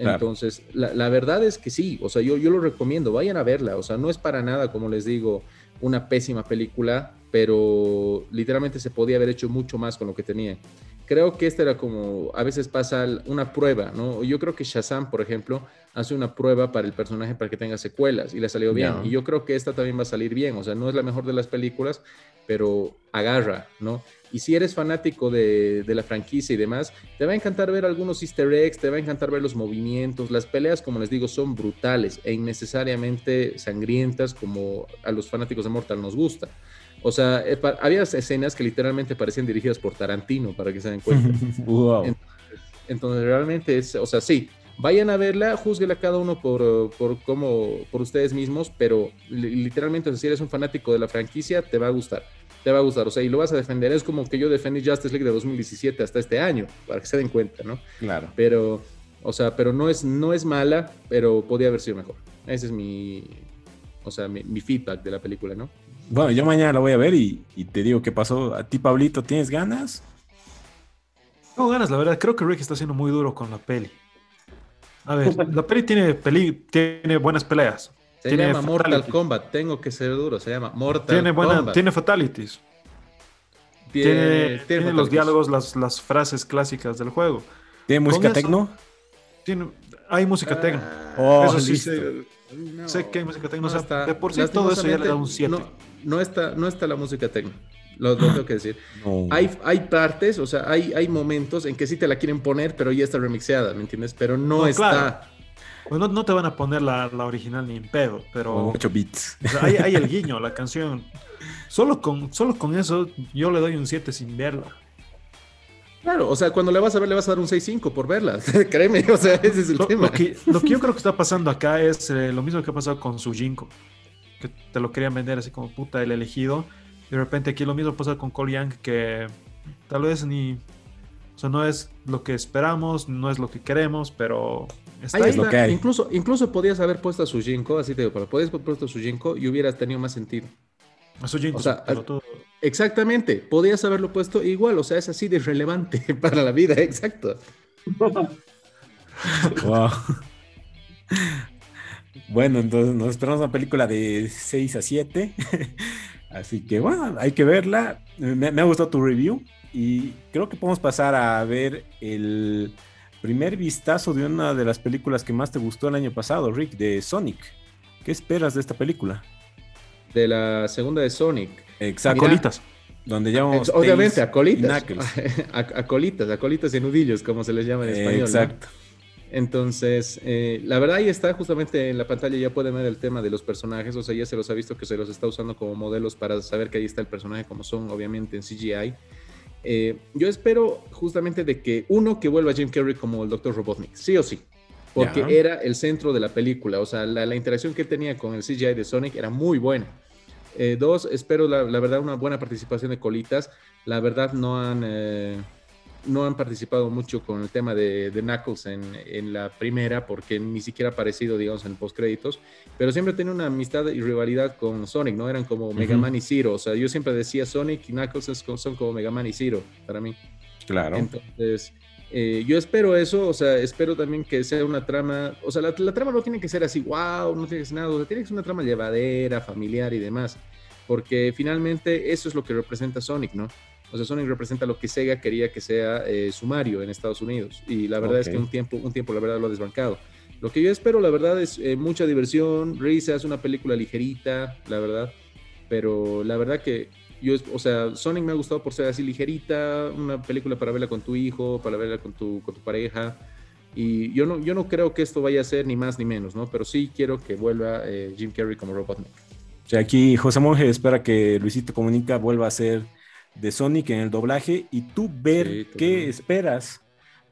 Claro. Entonces, la, la verdad es que sí, o sea, yo, yo lo recomiendo, vayan a verla, o sea, no es para nada, como les digo, una pésima película, pero literalmente se podía haber hecho mucho más con lo que tenía. Creo que esta era como, a veces pasa una prueba, ¿no? Yo creo que Shazam, por ejemplo, hace una prueba para el personaje para que tenga secuelas y le salió bien. Y yo creo que esta también va a salir bien, o sea, no es la mejor de las películas, pero agarra, ¿no? Y si eres fanático de, de la franquicia y demás, te va a encantar ver algunos easter eggs, te va a encantar ver los movimientos. Las peleas, como les digo, son brutales e innecesariamente sangrientas como a los fanáticos de Mortal nos gusta. O sea, eh, había escenas que literalmente parecían dirigidas por Tarantino, para que se den cuenta. wow. Entonces, entonces, realmente es, o sea, sí, vayan a verla, juzguela cada uno por, por cómo, por ustedes mismos, pero li- literalmente, si eres un fanático de la franquicia, te va a gustar, te va a gustar, o sea, y lo vas a defender. Es como que yo defendí Justice League de 2017 hasta este año, para que se den cuenta, ¿no? Claro. Pero, o sea, pero no es, no es mala, pero podía haber sido mejor. Ese es mi, o sea, mi, mi feedback de la película, ¿no? Bueno, yo mañana la voy a ver y, y te digo qué pasó. ¿A ti, Pablito, tienes ganas? Tengo ganas, la verdad. Creo que Rick está siendo muy duro con la peli. A ver, la peli tiene, peli, tiene buenas peleas. Se Tiene llama Mortal. Kombat, tengo que ser duro, se llama Mortal Tiene, buena, Kombat. tiene fatalities. Tiene, Tiene, tiene tiene los diálogos, las, las frases clásicas del juego. ¿Tiene música tecno? Tiene, hay música Ah, tecno. Oh, eso sí, listo. sé, no, sé que hay música tecno. no o sea, está- de por sí todo eso ya le da un 7. No, no está, no está la música tecno. Lo, lo tengo que decir. No. Hay, hay partes, o sea, hay, hay momentos en que sí te la quieren poner, pero ya está remixeada, ¿me entiendes? Pero no, No, está. claro. Pues no, no te van a poner la, la original ni en pedo, pero 8 bits. o sea, hay, hay el guiño, la canción. Solo con, solo con eso yo le doy un 7 sin verla. Claro, o sea, cuando la vas a ver, le vas a dar un 6.5 por verla. Créeme, o sea, ese es el Lo, tema. lo que, lo que yo creo que está pasando acá es eh, lo mismo que ha pasado con Sujinko. Que te lo querían vender así como puta el elegido. Y de repente aquí lo mismo pasa con Cole Young que tal vez ni... O sea, no es lo que esperamos, no es lo que queremos, pero Ahí ahí. es lo está. que hay. Incluso, incluso podías haber puesto a Sujinko, así te digo, pero podías haber puesto a Sujinko y hubieras tenido más sentido. Sujinko, o sea, pero tú- Exactamente, podías haberlo puesto igual, o sea, es así de relevante para la vida, exacto. Wow. Bueno, entonces nos esperamos una película de 6 a 7. Así que bueno, hay que verla. Me, me ha gustado tu review. y creo que podemos pasar a ver el primer vistazo de una de las películas que más te gustó el año pasado, Rick, de Sonic. ¿Qué esperas de esta película? De la segunda de Sonic. Exacto. Colitas. Donde llamamos Obviamente, a colitas. Knuckles. A, a colitas, a colitas y nudillos, como se les llama en español. ¿no? Exacto. Entonces, eh, la verdad ahí está justamente en la pantalla, ya pueden ver el tema de los personajes, o sea, ya se los ha visto que se los está usando como modelos para saber que ahí está el personaje como son, obviamente en CGI. Eh, yo espero justamente de que uno, que vuelva Jim Carrey como el Dr. Robotnik, sí o sí, porque era el centro de la película, o sea, la, la interacción que tenía con el CGI de Sonic era muy buena. Eh, dos, espero la, la verdad una buena participación de Colitas, la verdad no han... eh, no han participado mucho con el tema de, de Knuckles en, en la primera, porque ni siquiera ha aparecido, digamos, en postcréditos, pero siempre tenía una amistad y rivalidad con Sonic, ¿no? Eran como Mega. Man y Zero, o sea, yo siempre decía Sonic y Knuckles son como Mega Man y Zero para mí. Claro. Entonces, eh, yo espero eso, o sea, espero también que sea una trama, o sea, la, la trama no tiene que ser así, wow, no tiene que ser nada, o sea, tiene que ser una trama llevadera, familiar y demás, porque finalmente eso es lo que representa Sonic, ¿no? O sea, Sonic representa lo que Sega quería que sea eh, sumario en Estados Unidos, y la verdad es que un tiempo, un tiempo, la verdad, lo ha desbancado. Lo que yo espero, la verdad, es eh, mucha diversión, risas, una película ligerita, la verdad, pero la verdad que yo, o sea, Sonic me ha gustado por ser así ligerita, una película para verla con tu hijo, para verla con tu, con tu pareja. Y yo no, yo no creo que esto vaya a ser ni más ni menos, ¿no? Pero sí quiero que vuelva eh, Jim Carrey como Robotnik. O sea, aquí José Monge espera que Luisito Comunica vuelva a ser de Sonic en el doblaje y tú ver Sí, qué esperas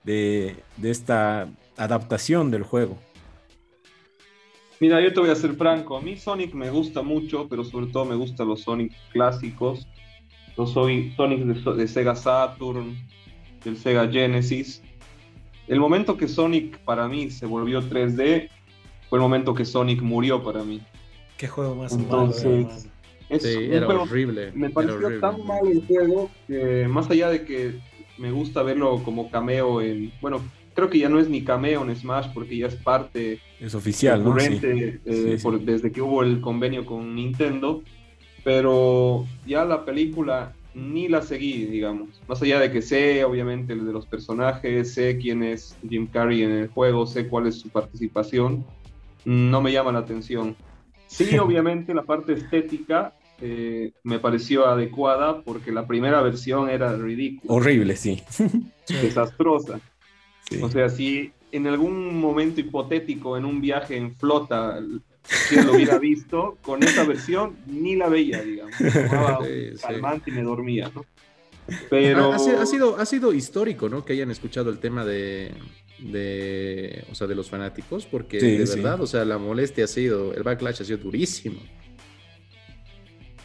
de, de esta adaptación del juego. Mira, yo te voy a ser franco. A mí Sonic me gusta mucho, pero sobre todo me gustan los Sonic clásicos. Los soy Sonic de, de Sega Saturn, del Sega Genesis. El momento que Sonic para mí se volvió 3D fue el momento que Sonic murió para mí. Qué juego más Entonces, malo. Es Sí, era juego- horrible. me pareció horrible. tan mal el juego que más allá de que me gusta verlo como cameo en, bueno, creo que ya no es ni cameo en Smash porque ya es parte Es oficial, ¿no? Sí. recurrente eh, Sí, sí. por- desde que hubo el convenio con Nintendo, pero ya la película ni la seguí, digamos. Más allá de que sé, obviamente, el de los personajes, sé quién es Jim Carrey en el juego, sé cuál es su participación, no me llama la atención. Sí, obviamente, la parte estética eh, me pareció adecuada porque la primera versión era ridícula, Horrible, sí. desastrosa. Sí. O sea, si en algún momento hipotético en un viaje en flota si lo hubiera visto, con esa versión ni la veía, digamos. Tomaba Sí, un sí. calmante y me dormía, ¿no? Pero Ha, ha sido, ha, sido, histórico, ¿no? Que hayan escuchado el tema de, de, o sea, de los fanáticos, porque Sí, de sí. verdad, o sea, la molestia ha sido, el backlash ha sido durísimo.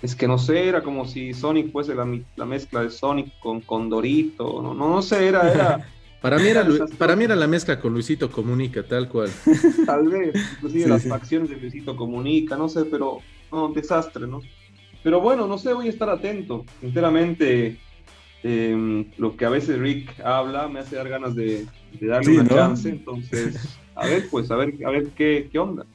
Es que no sé, era como si Sonic fuese la, la mezcla de Sonic con Condorito, no, no, no sé, era, era Para mí, era, para mí era la mezcla con Luisito Comunica, tal cual. tal vez, inclusive Sí, las sí. facciones de Luisito Comunica, no sé, pero no, desastre, ¿no? Pero bueno, no sé, voy a estar atento. Sinceramente, eh, lo que a veces Rick habla me hace dar ganas de, de darle Sí, una ¿no? chance, entonces, a ver, pues, a ver, a ver qué, qué onda.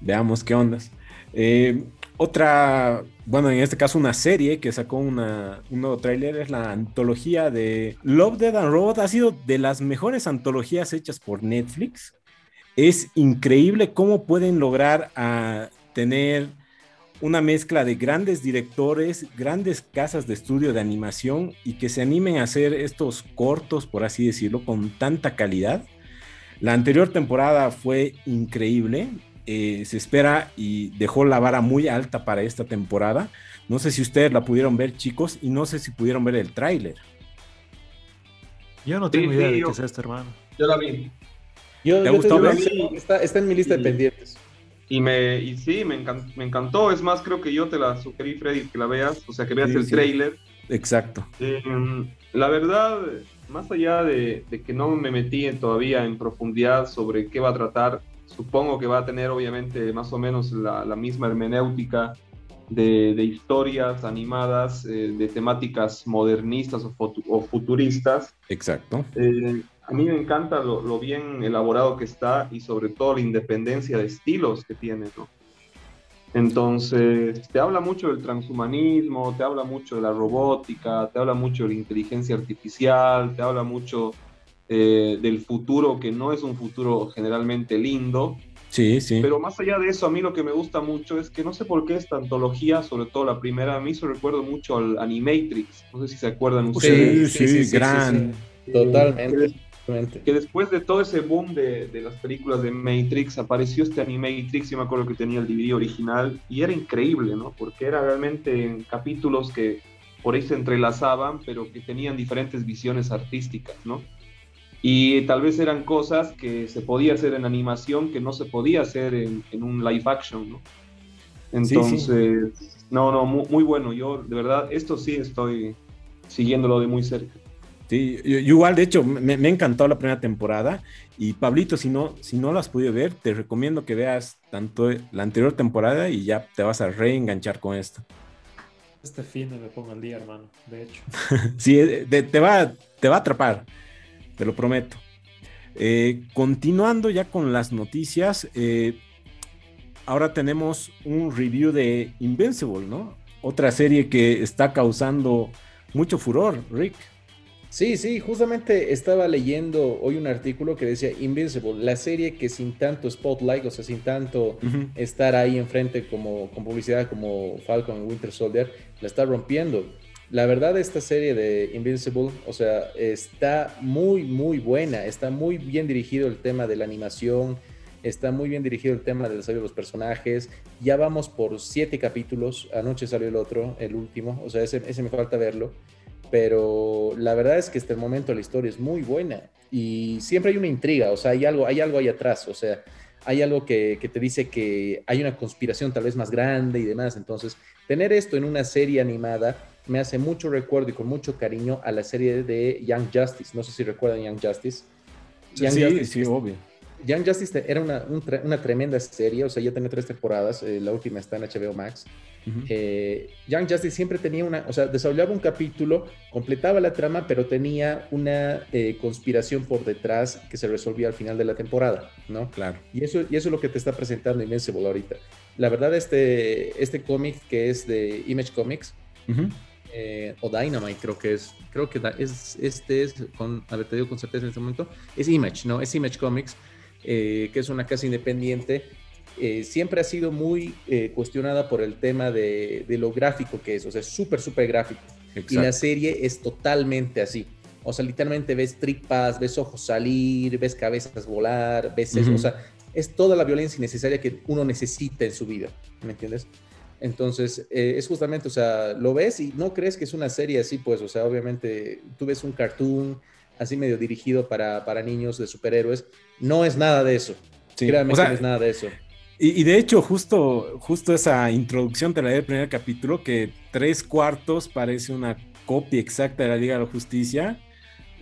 Veamos qué ondas. Eh, otra, bueno, en este caso una serie que sacó una, un nuevo tráiler es la antología de Love, Dead and Robot. Ha sido de las mejores antologías hechas por Netflix. Es increíble cómo pueden lograr a tener una mezcla de grandes directores, grandes casas de estudio de animación y que se animen a hacer estos cortos, por así decirlo, con tanta calidad. La anterior temporada fue increíble. Eh, se espera y dejó la vara muy alta para esta temporada. No sé si ustedes la pudieron ver, chicos, y no sé si pudieron ver el tráiler. Yo no Sí, tengo idea sí, de yo- qué es esto, hermano. Yo la vi. Yo, ¿Te yo gustó, sí, está, está en mi lista de pendientes. Y, me, y sí, me, encan- me encantó. Es más, creo que yo te la sugerí, Freddy, que la veas, o sea, que veas Sí, el sí. tráiler. Exacto. Eh, la verdad, más allá de, de que no me metí todavía en profundidad sobre qué va a tratar, supongo que va a tener obviamente más o menos la, la misma hermenéutica de, de historias animadas, eh, de temáticas modernistas o, futuristas. Exacto. Eh, a mí me encanta lo, lo bien elaborado que está y sobre todo la independencia de estilos que tiene, ¿no? Entonces, te habla mucho del transhumanismo, te habla mucho de la robótica, te habla mucho de la inteligencia artificial, te habla mucho eh, del futuro, que no es un futuro generalmente lindo. Sí, sí. Pero más allá de eso, a mí lo que me gusta mucho es que no sé por qué esta antología, sobre todo la primera, me hizo recuerdo mucho al Animatrix. No sé si se acuerdan ustedes. Sí, sí, gran. Totalmente. Que después de todo ese boom de, de, las películas de Matrix, apareció este Animatrix, yo me acuerdo que tenía el DVD original, y era increíble, ¿no? Porque era realmente en capítulos que por ahí se entrelazaban, pero que tenían diferentes visiones artísticas, ¿no? Y tal vez eran cosas que se podía hacer en animación que no se podía hacer en, en un live action, ¿no? Entonces, sí, sí. no, no, muy, muy, bueno. Yo, de verdad, esto sí estoy siguiéndolo de muy cerca. Sí, yo, yo igual, de hecho, me, me, encantó la primera temporada. Y Pablito, si no, si no lo has podido ver, te recomiendo que veas tanto la anterior temporada y ya te vas a reenganchar con esto. Este fin me pongo al día, hermano, de hecho. sí, de, te, va, te va a atrapar te lo prometo. Eh, continuando ya con las noticias, eh, ahora tenemos un review de Invincible, ¿no? Otra serie que está causando mucho furor, Rick. Sí, sí, justamente estaba leyendo hoy un artículo que decía Invincible, la serie que sin tanto spotlight, o sea, sin tanto uh -huh. estar ahí enfrente como, con publicidad como Falcon y Winter Soldier, la está rompiendo la verdad esta serie de Invincible, o sea, está muy, muy buena, está muy bien dirigido el tema de la animación, está muy bien dirigido el tema del desarrollo de los personajes, ya vamos por siete capítulos, anoche salió el otro, el último, o sea, ese, ese me falta verlo, pero la verdad es que hasta el momento la historia es muy buena. Y siempre hay una intriga, o sea, hay algo, hay algo ahí atrás, o sea, hay algo que, que, te dice que hay una conspiración tal vez más grande y demás. Entonces, tener esto en una serie animada me hace mucho recuerdo y con mucho cariño a la serie de Young Justice. No sé si recuerdan Young Justice. Young sí, Justice, sí, obvio. Young Justice era una, un, una, tremenda serie, o sea, ya tiene tres temporadas, eh, la última está en HBO Max. Uh -huh. eh, Young Justice siempre tenía una, o sea, desarrollaba un capítulo, completaba la trama, pero tenía una eh, conspiración por detrás que se resolvía al final de la temporada, ¿no? Claro. Y eso, y eso es lo que te está presentando Invincible ahorita. La verdad, este, este cómic que es de Image Comics, uh -huh. Eh, o Dynamite creo que es, creo que es, este es, con, a ver, te digo con certeza en este momento, es Image, ¿no? Es Image Comics, eh, que es una casa independiente, eh, siempre ha sido muy cuestionada por el tema de, de, lo gráfico que es, o sea, es súper, súper gráfico. Exacto. Y la serie es totalmente así. O sea, literalmente ves tripas, ves ojos salir, ves cabezas volar, ves uh -huh. eso. O sea, es toda la violencia innecesaria que uno necesita en su vida, ¿me entiendes? Entonces, eh, es justamente, o sea, lo ves y no crees que es una serie así, pues, o sea, obviamente tú ves un cartoon así medio dirigido para, para niños de superhéroes, no es nada de eso. Sí. Créanme o sea, que no es nada de eso. Y, y, de hecho, justo, justo esa introducción te la del primer capítulo, que tres cuartos parece una copia exacta de la Liga de la Justicia,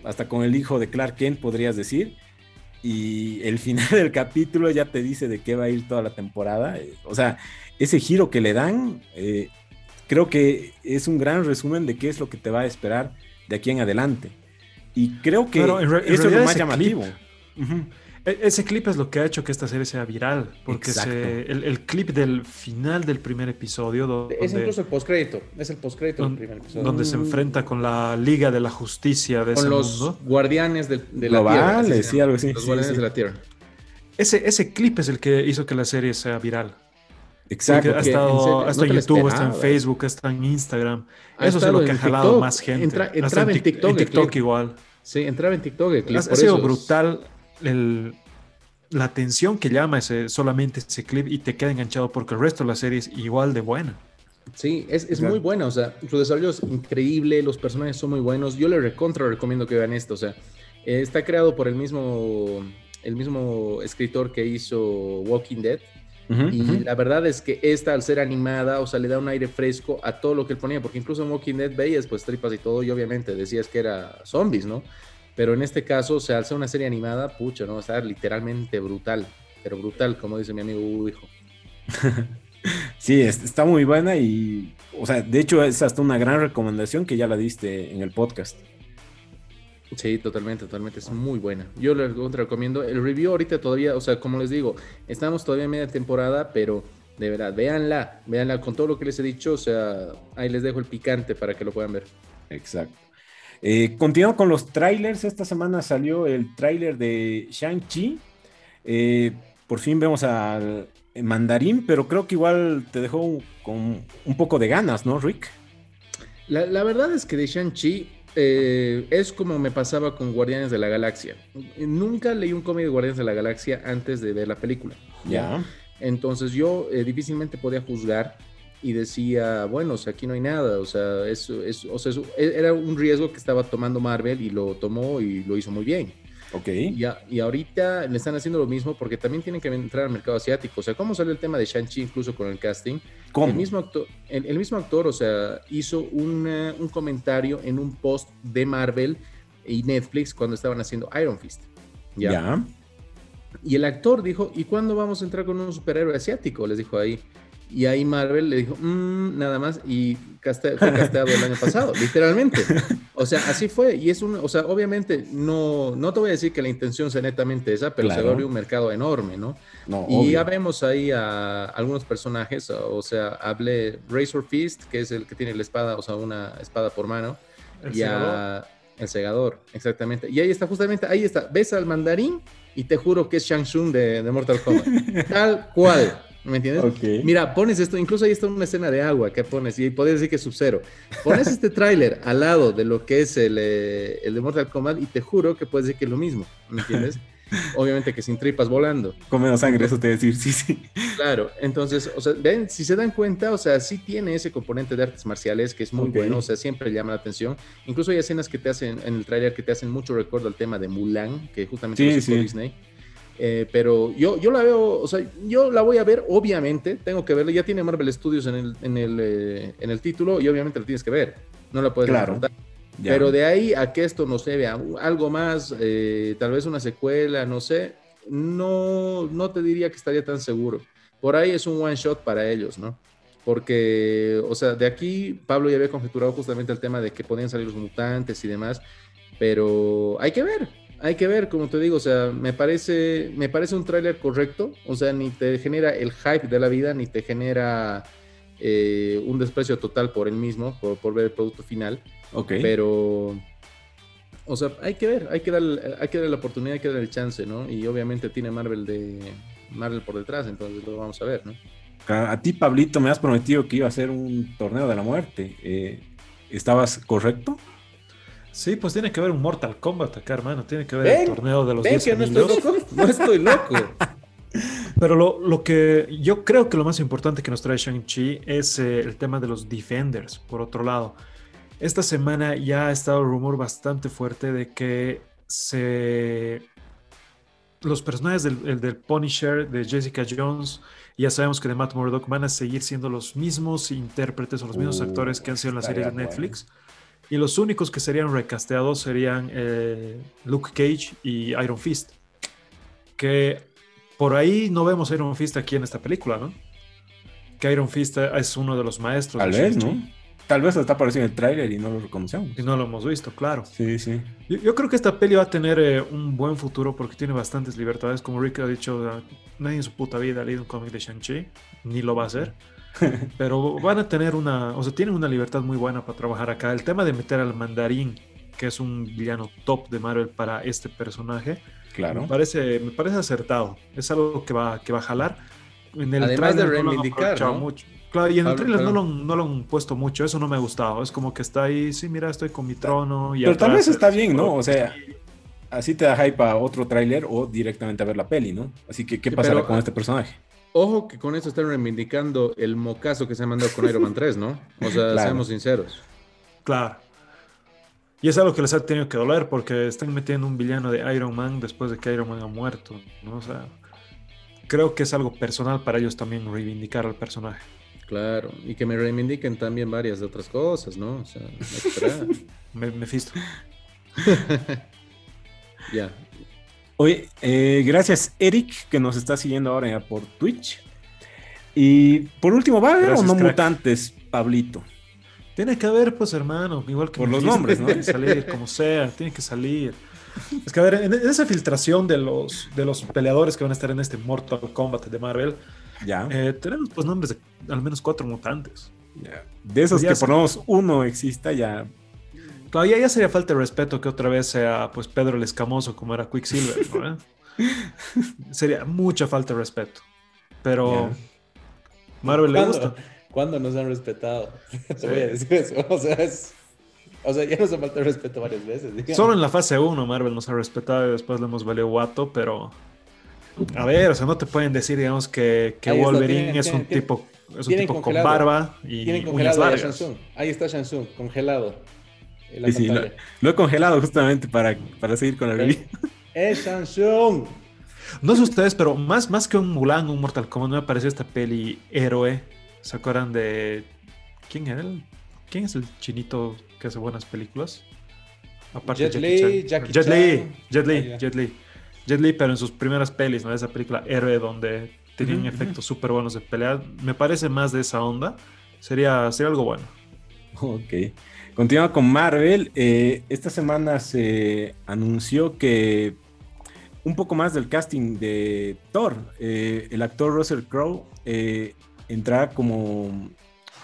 hasta con el hijo de Clark Kent, podrías decir. Y el final del capítulo ya te dice de qué va a ir toda la temporada. O sea, ese giro que le dan, eh, creo que es un gran resumen de qué es lo que te va a esperar de aquí en adelante. Y creo que en eso es lo más llamativo. Uh -huh. Ese clip es lo que ha hecho que esta serie sea viral, porque se, el, el, clip del final del primer episodio... Donde, es incluso el postcrédito, es el postcrédito del primer episodio. Donde se enfrenta con la Liga de la Justicia de con ese los mundo. guardianes de, de la Globales, Tierra. sí, algo así. Los sí, guardianes sí. de la Tierra. Ese, ese clip es el que hizo que la serie sea viral. Exacto. Porque ha estado, en YouTube, está en Facebook, está en Instagram. Ha Eso es lo que ha jalado TikTok. más gente. Entra, entraba en TikTok, en TikTok clip. igual. Sí, entraba en TikTok el clip. Ha, ha sido brutal el, la atención que llama ese, solamente ese clip y te queda enganchado porque el resto de la serie es igual de buena. Sí, es, es muy buena, o sea, su desarrollo es increíble, los personajes son muy buenos. Yo le recontra recomiendo que vean esto, o sea, eh, está creado por el mismo, el mismo escritor que hizo Walking Dead. Uh -huh, y uh -huh. la verdad es que esta, al ser animada, o sea, le da un aire fresco a todo lo que él ponía, porque incluso en Walking Dead veías pues tripas y todo, y obviamente decías que era zombies, ¿no? Pero en este caso, o sea, al ser una serie animada, pucha, ¿no? Está literalmente brutal, pero brutal, como dice mi amigo hijo. sí, está muy buena y, o sea, de hecho es hasta una gran recomendación que ya la diste en el podcast. Sí, totalmente, totalmente, es muy buena. Yo les recomiendo. El review ahorita todavía, o sea, como les digo, estamos todavía en media temporada, pero De verdad, véanla, véanla con todo lo que les he dicho. O sea, ahí les dejo el picante para que lo puedan ver. Exacto. Eh, continuando con los trailers, esta semana salió el trailer de Shang-Chi. Eh, por fin vemos al mandarín, pero creo que igual te dejó con un poco de ganas, ¿no, Rick? La, la verdad es que de Shang-Chi eh, es como me pasaba con Guardianes de la Galaxia. Nunca leí un cómic de Guardianes de la Galaxia antes de ver la película. Ya. Entonces yo eh, difícilmente podía juzgar y decía, bueno, o sea, aquí no hay nada, o sea, eso, es, o sea, eso, era un riesgo que estaba tomando Marvel y lo tomó y lo hizo muy bien. Ok. Y, a- y ahorita le están haciendo lo mismo porque también tienen que entrar al mercado asiático. O sea, ¿cómo salió el tema de Shang-Chi incluso con el casting? ¿Cómo? El mismo, actor, el, el mismo actor, o sea, hizo una- un comentario en un post de Marvel y Netflix cuando estaban haciendo Iron Fist. ya. ¿ya? Y el actor dijo, ¿y cuándo vamos a entrar con un superhéroe asiático? Les dijo ahí. Y ahí Marvel le dijo, "Mm, nada más, y caste- fue casteado el año pasado, literalmente. O sea, así fue. Y es un, o sea, obviamente, no, no te voy a decir que la intención sea netamente esa, pero se Claro. vuelve un mercado enorme, ¿no? No, Y obvio. ya vemos ahí a algunos personajes, o sea, hablé Razor Fist, que es el que tiene la espada, o sea, una espada por mano, El y a- segador. el segador, exactamente. Y ahí está, justamente, ahí está, ves al mandarín y te juro que es Shang Tsung de, de Mortal Kombat. Tal cual, ¿me entiendes? Mira, pones esto, incluso ahí está una escena de agua que pones, y puedes decir que es Sub-Zero. Pones este tráiler al lado de lo que es el, eh, el de Mortal Kombat y te juro que puedes decir que es lo mismo, ¿me entiendes? Obviamente que sin tripas volando. Con menos sangre, eso te voy a decir, sí, sí. Claro, entonces, o sea, ven, si se dan cuenta, o sea, sí tiene ese componente de artes marciales que es muy bueno, o sea, siempre llama la atención. Incluso hay escenas que te hacen en el tráiler que te hacen mucho recuerdo al tema de Mulan, que justamente Sí, lo sacó sí. Disney. Eh, pero yo, yo la veo, o sea, yo la voy a ver, obviamente, tengo que verla, ya tiene Marvel Studios en el, en el, eh, en el título y obviamente la tienes que ver, no la puedes Claro. Pero de ahí a que esto no se vea algo más, eh, tal vez una secuela, no sé, no, no te diría que estaría tan seguro. Por ahí es un one shot para ellos, ¿no? Porque, o sea, de aquí Pablo ya había conjeturado justamente el tema de que podían salir los mutantes y demás, pero hay que ver, hay que ver, como te digo, o sea, me parece, me parece un tráiler correcto, o sea, ni te genera el hype de la vida, ni te genera eh, un desprecio total por el mismo, por, por ver el producto final. Ok. Pero, o sea, hay que ver, hay que dar, hay que dar la oportunidad, hay que dar el chance, ¿no? Y obviamente tiene Marvel de Marvel por detrás, entonces lo vamos a ver, ¿no? A a ti, Pablito, me has prometido que iba a ser un torneo de la muerte. Eh, ¿Estabas correcto? Sí, pues tiene que haber un Mortal Kombat acá, hermano. Tiene que haber Ven, el torneo de los ¿Ven 10 que no estoy loco? No estoy loco. Pero lo, lo que yo creo que lo más importante que nos trae Shang-Chi es eh, el tema de los Defenders, por otro lado. Esta semana ya ha estado el rumor bastante fuerte de que se... los personajes del, el del Punisher, de Jessica Jones, ya sabemos que de Matt Murdock van a seguir siendo los mismos intérpretes o los mismos Uh, actores que han sido en la serie de Netflix. Y los únicos que serían recasteados serían eh, Luke Cage y Iron Fist. Que por ahí no vemos a Iron Fist aquí en esta película, ¿no? Que Iron Fist es uno de los maestros. Tal vez. ¿no? Tal vez está apareciendo en el tráiler y no lo reconocemos. Y no lo hemos visto, claro. Sí, sí. Yo, yo creo que esta peli va a tener eh, un buen futuro porque tiene bastantes libertades. Como Rick ha dicho, ah, nadie en su puta vida ha leído un cómic de Shang-Chi, ni lo va a hacer. Pero van a tener una, o sea, tienen una libertad muy buena para trabajar acá. El tema de meter al mandarín, que es un villano top de Marvel para este personaje, Claro. me parece, me parece acertado. Es algo que va, que va a jalar. En el Además de tráiler no lo reivindicar, ¿no? mucho. Claro, y en el trailer no lo, no lo han puesto mucho, eso no me ha gustado. Es como que está ahí, sí, mira, estoy con mi trono. Y Pero tal atrás vez está bien, ¿no? O sea, así te da hype a otro tráiler o directamente a ver la peli, ¿no? Así que, ¿qué pasará pero- con este personaje? Ojo que con esto están reivindicando el mocazo que se ha mandado con Iron Man 3, ¿no? O sea, Claro. seamos sinceros. Claro. Y es algo que les ha tenido que doler porque están metiendo un villano de Iron Man después de que Iron Man ha muerto, ¿no? O sea, creo que es algo personal para ellos también reivindicar al personaje. Claro, y que me reivindiquen también varias de otras cosas, ¿no? O sea, esperar. Me, Mephisto. ya. Oye, eh, gracias Eric, que nos está siguiendo ahora por Twitch. Y por último, ¿va a haber o no crack. mutantes, Pablito? Tiene que haber, pues, hermano, igual que Por los nombres, ¿no? Tiene que salir, como sea, tiene que salir. Es que, a ver, en, en esa filtración de los, de los peleadores que van a estar en este Mortal Kombat de Marvel, Ya. Eh, tenemos pues nombres de al menos cuatro mutantes. ya. De esos Ya que por lo menos uno exista, ya. Todavía ya sería falta de respeto que otra vez sea pues Pedro el Escamoso como era Quicksilver, ¿no? sería mucha falta de respeto. Pero. Marvel le gusta. ¿Cuándo nos han respetado? Te Sí. voy a decir eso. O sea, es- o sea, ya nos ha faltado el respeto varias veces. digamos. Solo en la fase 1 Marvel nos ha respetado y después le hemos valido guato, pero a ver, o sea, no te pueden decir, digamos, que, que Wolverine tienen- es un tienen- tipo, es un tipo con barba y Tienen uñas congelado a largas. Shansung. Ahí está Shansung, congelado. En la Sí, sí, pantalla. Lo he congelado justamente para, para seguir con la review. Es Shansung. No sé ustedes, pero más, más que un Mulan, un Mortal Kombat, me pareció esta peli héroe. ¿Se acuerdan de quién era el, quién es el chinito que hace buenas películas? Jet de Li, Chan. Jet Li, Chan. Jet Li, Ah, ya. Jet Li. Jet Li, pero en sus primeras pelis, ¿no? Esa película héroe donde tenían Ujú, efectos súper buenos de pelea. Me parece más de esa onda. Sería, sería algo bueno. Ok. Continúa con Marvel. Eh, esta semana se anunció que un poco más del casting de Thor. Eh, el actor Russell Crowe eh, entrará como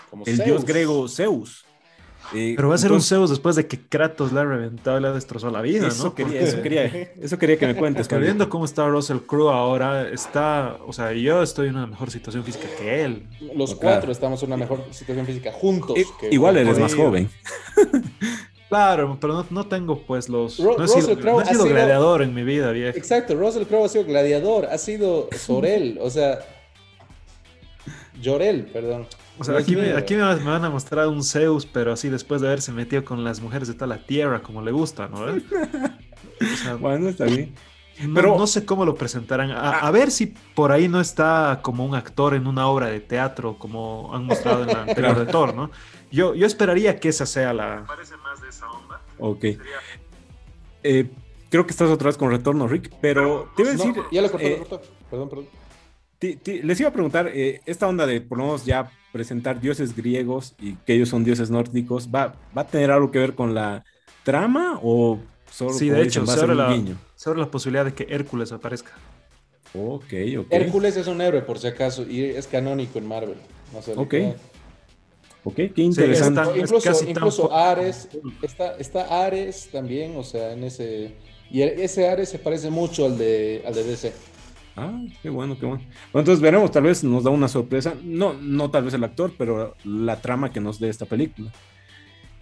Como el Zeus. dios griego Zeus. Eh, Pero va a ser un Zeus después de que Kratos le ha reventado y le ha destrozado la vida, Eso, ¿no? quería, eso, quería, eso quería que me cuentes. Es que viendo cómo está Russell Crowe ahora, está, o sea, yo estoy en una mejor situación física que él. Los cuatro estamos en una mejor situación física juntos. Que- Igual eres más joven. Claro, pero no, no tengo pues los... Ru- no he sido, Russell Crowe no he ha sido sido- gladiador en mi vida, viejo. Exacto, Russell Crowe ha sido gladiador, ha sido Sorel, o sea. Llorel, perdón. O sea, aquí, me, aquí me va- me van a mostrar un Zeus, pero así después de haberse metido con las mujeres de toda la tierra, como le gusta, ¿no? O sea, Bueno, está bien. no, pero- no sé cómo lo presentarán. A, a ver si por ahí no está como un actor en una obra de teatro, como han mostrado en la anterior de Thor, ¿no? Yo, yo esperaría que esa sea la... Parece más de esa onda. Ok. Eh, creo que estás otra vez con retorno, Rick, pero te iba a No, decir. ya lo cortó, eh, lo cortó. Perdón, perdón. Ti- ti- les iba a preguntar, eh, esta onda de por lo menos ya presentar dioses griegos y que ellos son dioses nórdicos, ¿va, va a tener algo que ver con la trama o solo Sí, de hecho, va a se ser abre, un la, abre la posibilidad de que Hércules aparezca. Ok, ok. Hércules es un héroe, por si acaso, y es canónico en Marvel. No sé, Ok. qué interesante. está- es incluso Ares, está, está Ares también, o sea, en ese. Y ese Ares se parece mucho al de, al de DC. Ah, qué bueno, qué bueno. Bueno, entonces veremos, tal vez nos da una sorpresa. No, no tal vez el actor, pero la trama que nos dé esta película.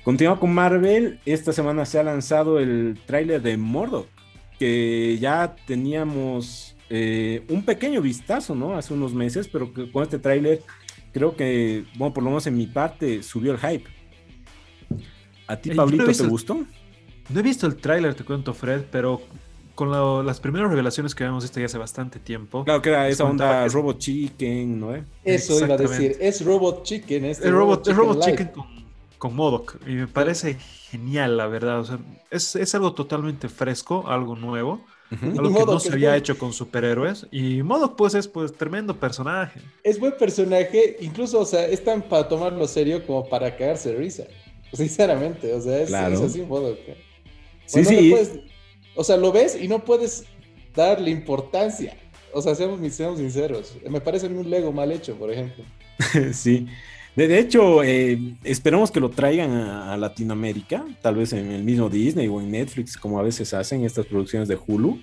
Continúa con Marvel. Esta semana se ha lanzado el tráiler de Mordok, que ya teníamos eh, un pequeño vistazo, ¿no? Hace unos meses, pero que con este tráiler creo que, bueno, por lo menos en mi parte subió el hype. ¿A ti, Eh, no Pablito, visto te gustó? No he visto el tráiler, te cuento, Fred, pero con lo- las primeras revelaciones que habíamos visto ya hace bastante tiempo. Claro que era esa onda que- Robot Chicken, ¿no? eh? Eso iba a decir, es Robot Chicken. Este el Robot, el Robot. Chicken con, con Modoc. Y me parece genial, la verdad. O sea, es, es algo totalmente fresco, algo nuevo. Algo que no es se había bueno. hecho con superhéroes. Y Modoc, pues, es pues tremendo personaje. Es buen personaje, incluso, o sea, es tan para tomarlo serio como para cagarse de risa. Sinceramente, o sea, es, Claro. es así un modo. Sí, no sí. O sea, lo ves y no puedes darle importancia. O sea, seamos, sinceros. Me parece un Lego mal hecho, por ejemplo. Sí. De, hecho, eh, esperamos que lo traigan a Latinoamérica, tal vez en el mismo Disney o en Netflix, como a veces hacen estas producciones de Hulu.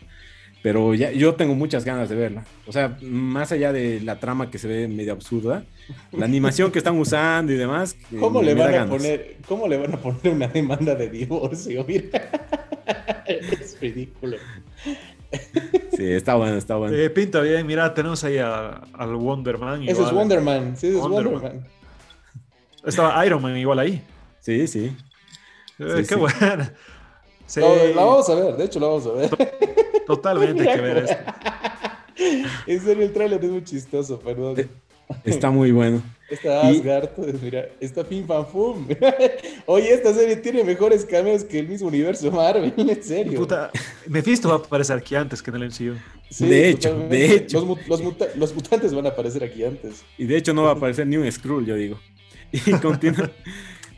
Pero ya, yo tengo muchas ganas de verla. O sea, más allá de la trama que se ve medio absurda, la animación que están usando y demás. eh, ¿Cómo le van a ganas. poner, cómo le van a poner una demanda de divorcio? Mira. es ridículo. Sí, está bueno, está bueno. Eh, pinta bien, mira, tenemos ahí a- al Wonder Man. Ese es igual. Wonder Man. Sí, ese es Wonder Wonder. Estaba Iron Man igual ahí. Sí, sí. Eh, Sí, qué sí. buena. Sí, No, la vamos a ver, de hecho la vamos a ver. totalmente hay que ver esto. En serio, el tráiler es muy chistoso, perdón. Está muy bueno. Está Y- Asgard, mira, está Pim Pam Pum. Oye, esta serie tiene mejores cameos que el mismo universo Marvel, en serio. Puta, Mephisto va a aparecer aquí antes que en el MCU. Sí, de hecho, totalmente. de hecho. Los, mu- los muta- los mutantes van a aparecer aquí antes. Y de hecho no va a aparecer ni un Skrull, yo digo. Y, continu-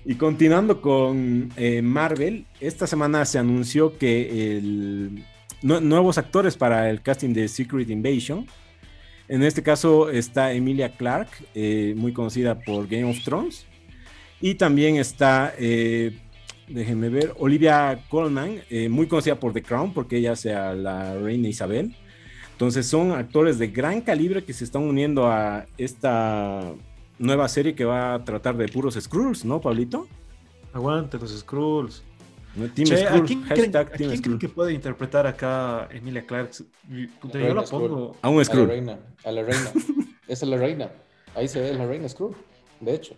y continuando con eh, Marvel, esta semana se anunció que nuevos actores para el casting de Secret Invasion. En este caso está Emilia Clarke, eh, muy conocida por Game of Thrones. Y también está, eh, déjenme ver, Olivia Colman, eh, muy conocida por The Crown, porque ella sea la reina Isabel. Entonces son actores de gran calibre que se están uniendo a esta nueva serie que va a tratar de puros Skrulls, ¿no, Pablito? Aguante los Skrulls. No, Team Che, Skrull, ¿a quién, creen, hashtag a Team quién creen Skrull. que puede interpretar acá Emilia Clarke? Puta, yo la pongo. A un A la Skrull. reina, a la reina. Esa es la reina. Ahí se ve la reina Skrull, de hecho.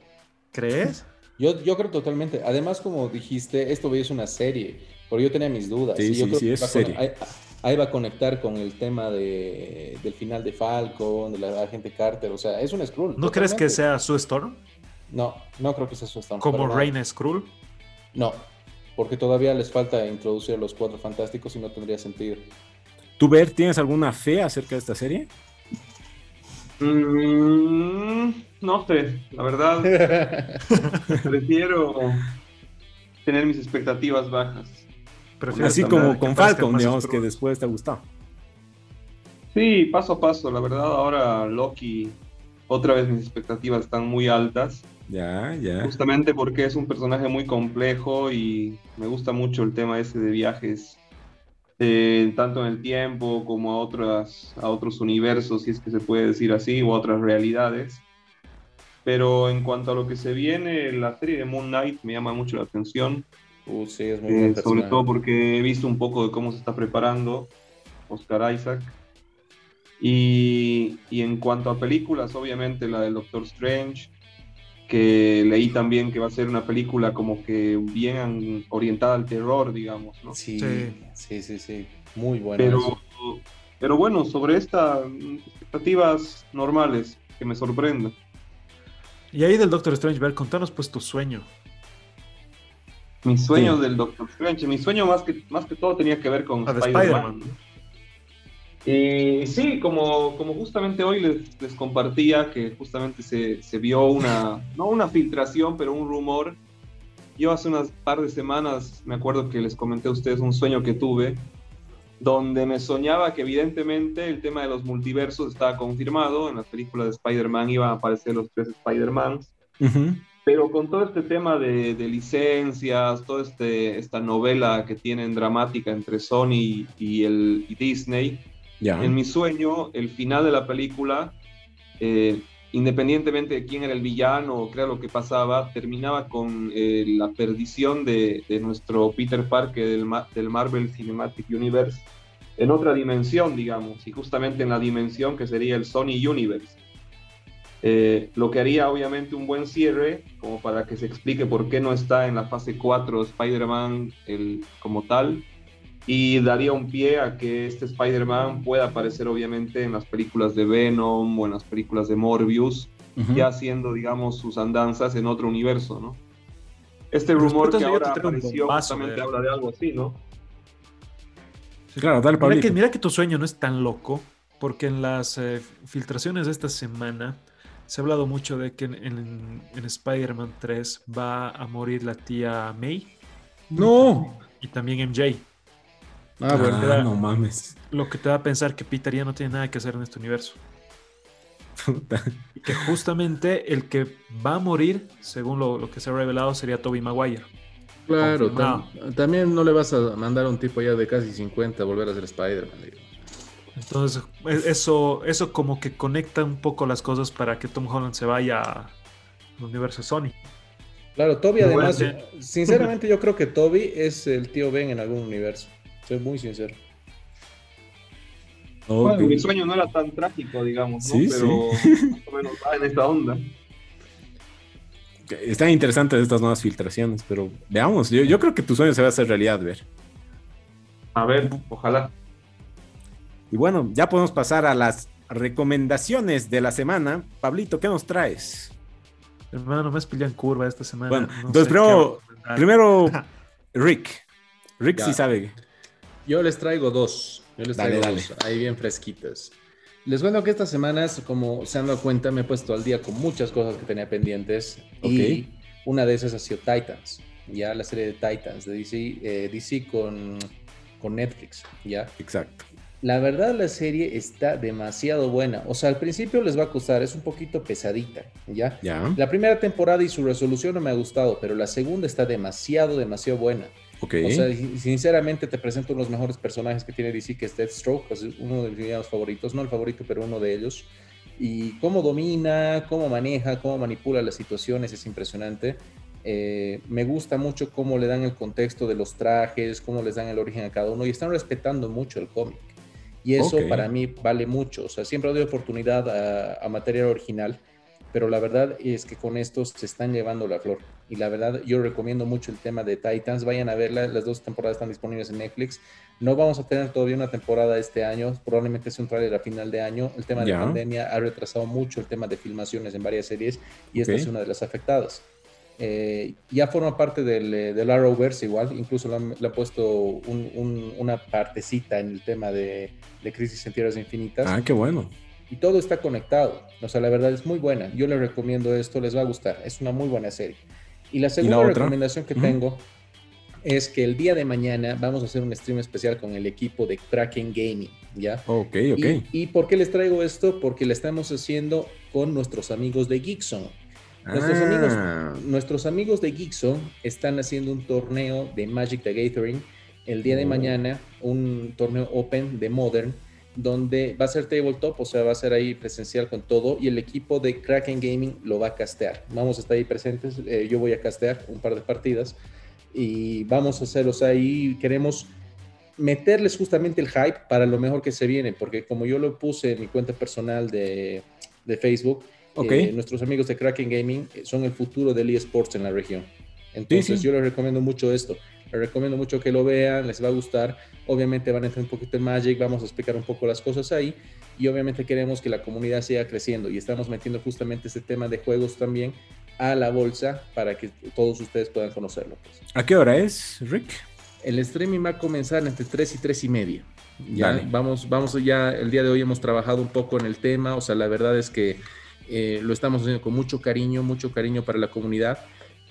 ¿Crees? Yo, yo creo totalmente. Además, como dijiste, esto es una serie, porque yo tenía mis dudas. Sí, y yo sí, creo sí, que es serie. con- Ahí, va a conectar con el tema de, del final de Falcon, de la agente Carter. O sea, es un Skrull. ¿No crees que sea Sue Storm? No, no creo que sea su stand. Como Reina Skrull. No, porque todavía les falta introducir a los cuatro fantásticos y no tendría sentido. ¿Tú, Ver, tienes alguna fe acerca de esta serie? Mm, no sé, la verdad, prefiero tener mis expectativas bajas. Así como con Falcon, digamos que después te ha gustado. Sí, paso a paso, la verdad, ahora Loki, otra vez mis expectativas están muy altas, Ya, ya. justamente porque es un personaje muy complejo y me gusta mucho el tema ese de viajes, eh, tanto en el tiempo como a, otras, a otros universos, si es que se puede decir así, o a otras realidades. Pero en cuanto a lo que se viene, la serie de Moon Knight me llama mucho la atención. Uh, sí, es muy Eh, sobre todo porque he visto un poco de cómo se está preparando Oscar Isaac. Y, y en cuanto a películas, obviamente la del Doctor Strange, que leí también que va a ser una película como que bien orientada al terror, digamos, ¿no? Sí, Sí. sí, sí. Muy bueno. Pero, eso. pero bueno, sobre estas expectativas normales, que me sorprenda. Y ahí del Doctor Strange, ver, contanos pues tu sueño. Mis sueños Sí. del Doctor Strange, mi sueño más que, más que todo tenía que ver con Ah, de Spider-Man. Y sí, como, como justamente hoy les, les compartía que justamente se, se vio una, no una filtración, pero un rumor. Yo hace unas par de semanas me acuerdo que les comenté a ustedes un sueño que tuve, donde me soñaba que evidentemente el tema de los multiversos estaba confirmado, en las películas de Spider-Man iban a aparecer los tres Spider-Mans, Ujú. Pero con todo este tema de, de licencias, toda este, esta novela que tienen dramática entre Sony y, el, y Disney, Ya. en mi sueño, el final de la película, eh, independientemente de quién era el villano o era lo que pasaba, terminaba con eh, la perdición de, de nuestro Peter Parker del, del Marvel Cinematic Universe en otra dimensión, digamos, y justamente en la dimensión que sería el Sony Universe. Eh, lo que haría obviamente un buen cierre, como para que se explique por qué no está en la fase 4 Spider-Man el- como tal, y daría un pie a que este Spider-Man pueda aparecer obviamente en las películas de Venom o en las películas de Morbius, Ujú. ya haciendo, digamos, sus andanzas en otro universo, ¿no? Este Pero rumor después que ahora apareció bombazo, justamente eh. habla de algo así, ¿no? Claro, dale, Mira que, mira que tu sueño no es tan loco, porque en las eh, filtraciones de esta semana se ha hablado mucho de que en, en- en Spider-Man 3 va a morir la tía May No. y también MJ. Ah, bueno. Ah, no mames. Lo que te da a pensar que Peter ya no tiene nada que hacer en este universo. Puta. Y que justamente el que va a morir, según lo, lo que se ha revelado, sería Toby Maguire. Claro, tam- también no le vas a mandar a un tipo ya de casi 50 a volver a ser Spider-Man. Entonces, e- eso, eso como que conecta un poco las cosas para que Tom Holland se vaya al universo Sony. Claro, Toby además, sí. sinceramente yo creo que Toby es el tío Ben en algún universo. Soy muy sincero. Bueno, mi sueño no era tan trágico, digamos, ¿no? Sí, Pero más o menos va en esta onda. Están interesantes estas nuevas filtraciones, pero veamos. Yo, yo creo que tu sueño se va a hacer realidad, ver. A ver, ojalá. Y bueno, ya podemos pasar a las recomendaciones de la semana. Pablito, ¿qué nos traes? Hermano, me has pillado en curva esta semana. Bueno, no entonces primero- Rick. Rick Ya. sí sabe. Yo les traigo dos. Yo les Dale, traigo dale. dos, ahí bien fresquitas. Les cuento que estas semanas, como se han dado cuenta, me he puesto al día con muchas cosas que tenía pendientes. Y una de esas ha sido Titans. Ya la serie de Titans de DC, eh, DC con, con Netflix. Ya. Exacto. La verdad la serie está demasiado buena. O sea, al principio les va a costar, es un poquito pesadita, ¿ya? Ya. La primera temporada y su resolución no me ha gustado, pero la segunda está demasiado, demasiado buena. Ok. O sea, sinceramente te presento uno de los mejores personajes que tiene DC, que es Deathstroke, que es uno de mis villanos favoritos, no el favorito, pero uno de ellos. Y cómo domina, cómo maneja, cómo manipula las situaciones es impresionante. Eh, me gusta mucho cómo le dan el contexto de los trajes, cómo les dan el origen a cada uno y están respetando mucho el cómic. Y eso para mí vale mucho. O sea, siempre doy oportunidad a, a material original, pero la verdad es que con estos se están llevando la flor. Y la verdad, yo recomiendo mucho el tema de Titans. Vayan a verla. Las dos temporadas están disponibles en Netflix. No vamos a tener todavía una temporada este año. Probablemente sea un trailer a final de año. El tema de Ya. pandemia ha retrasado mucho el tema de filmaciones en varias series y esta es una de las afectadas. Eh, ya forma parte del, eh, del Arrowverse igual, incluso le han, le han puesto un- un- una partecita en el tema de, de Crisis en Tierras Infinitas Ah, qué bueno. y todo está conectado. O sea, la verdad es muy buena. Yo les recomiendo esto, les va a gustar. Es una muy buena serie. Y la segunda otra? recomendación que Ujú. tengo es que el día de mañana vamos a hacer un stream especial con el equipo de Kraken Gaming, ¿ya? Ok, ok. Y, ¿Y por qué les traigo esto? Porque lo estamos haciendo con nuestros amigos de Geekson. Nuestros, Ah, amigos, nuestros amigos de Geekson están haciendo un torneo de Magic the Gathering el día de Oh. mañana, un torneo open de Modern, donde va a ser tabletop, o sea, va a ser ahí presencial con todo, y el equipo de Kraken Gaming lo va a castear. Vamos a estar ahí presentes, eh, yo voy a castear un par de partidas, y vamos a hacerlos ahí, queremos meterles justamente el hype para lo mejor que se viene, porque como yo lo puse en mi cuenta personal de, de Facebook, Eh, nuestros amigos de Kraken Gaming eh, son el futuro del eSports en la región. Entonces sí. yo les recomiendo mucho esto. Les recomiendo mucho que lo vean, les va a gustar. Obviamente van a entrar un poquito en Magic, vamos a explicar un poco las cosas ahí. Y obviamente queremos que la comunidad siga creciendo y estamos metiendo justamente este tema de juegos también a la bolsa para que todos ustedes puedan conocerlo. pues. ¿A qué hora es, Rick? El streaming va a comenzar entre 3 y 3 y media. Ya, Dale. vamos, vamos ya, el día de hoy hemos trabajado un poco en el tema, o sea, la verdad es que eh, lo estamos haciendo con mucho cariño, mucho cariño para la comunidad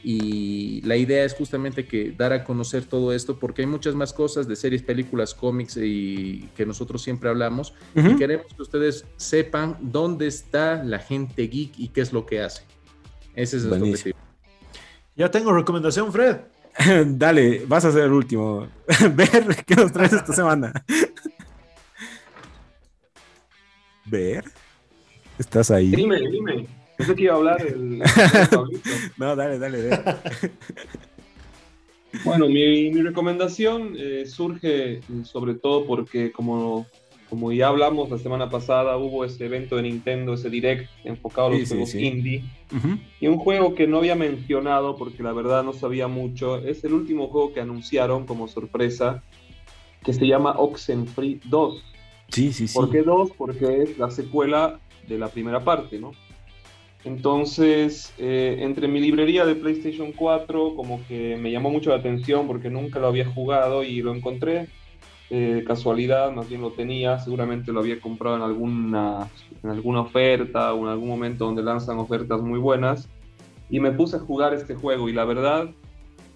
y la idea es justamente que dar a conocer todo esto porque hay muchas más cosas de series, películas, cómics y que nosotros siempre hablamos y queremos que ustedes sepan dónde está la gente geek y qué es lo que hace. Ese es el Buenísimo. objetivo. Ya tengo recomendación, Fred. Dale, vas a ser el último. Ver, ¿qué nos traes esta semana? Ver, ¿estás ahí? Dime, dime. Pensé que iba a hablar el, el. No, dale, dale, ver. Bueno, mi, mi recomendación eh, surge eh, sobre todo porque como, como ya hablamos la semana pasada, hubo ese evento de Nintendo, ese direct enfocado a los Sí, juegos sí. indie. Y un juego que no había mencionado porque la verdad no sabía mucho, es el último juego que anunciaron como sorpresa, que se llama Oxenfree 2. Sí, sí, sí. ¿Por qué 2? Porque es la secuela de la primera parte, ¿no? Entonces, eh, entre mi librería de PlayStation 4, como que me llamó mucho la atención porque nunca lo había jugado y lo encontré eh, casualidad, más bien lo tenía, seguramente lo había comprado en alguna, en alguna oferta o en algún momento donde lanzan ofertas muy buenas y me puse a jugar este juego y la verdad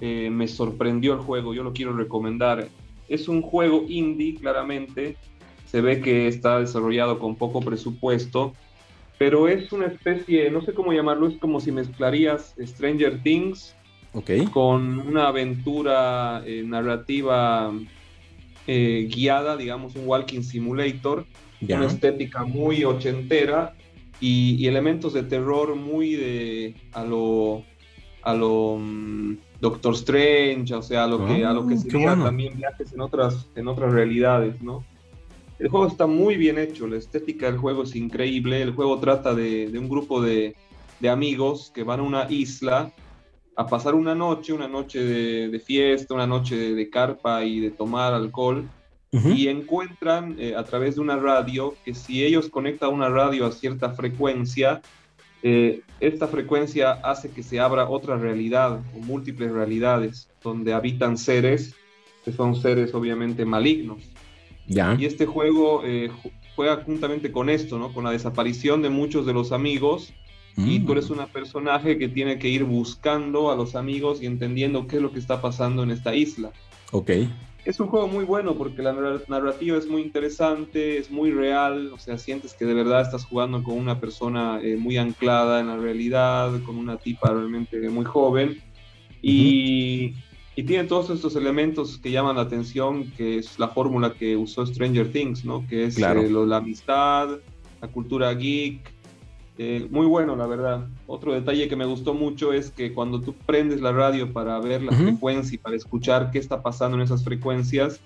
eh, me sorprendió el juego, yo lo quiero recomendar. Es un juego indie, claramente, se ve que está desarrollado con poco presupuesto, pero es una especie, no sé cómo llamarlo, es como si mezclarías Stranger Things con una aventura eh, narrativa eh, guiada, digamos un walking simulator, una estética muy ochentera y, y elementos de terror muy de a lo a lo mm, Doctor Strange, o sea, a lo que a lo que Ah, sería bueno. también viajes en otras en otras realidades, ¿no? El juego está muy bien hecho, la estética del juego es increíble. El juego trata de, de un grupo de, de amigos que van a una isla a pasar una noche, una noche de, de fiesta, una noche de, carpa y de tomar alcohol y encuentran eh, a través de una radio que si ellos conectan una radio a cierta frecuencia, eh, esta frecuencia hace que se abra otra realidad o múltiples realidades donde habitan seres que son seres obviamente malignos. Ya. Y este juego eh, ju- juega juntamente con esto, ¿no? Con la desaparición de muchos de los amigos y Mm. tú eres un personaje que tiene que ir buscando a los amigos y entendiendo qué es lo que está pasando en esta isla. Ok. Es un juego muy bueno porque la narrativa es muy interesante, es muy real, o sea, sientes que de verdad estás jugando con una persona eh, muy anclada en la realidad, con una tipa realmente muy joven. Y, y tiene todos estos elementos que llaman la atención, que es la fórmula que usó Stranger Things, ¿no? Que es Claro. eh, lo- la amistad, la cultura geek. eh, muy bueno, la verdad. Otro detalle que me gustó mucho es que cuando tú prendes la radio para ver la Ujú. frecuencia y para escuchar qué está pasando en esas frecuencias,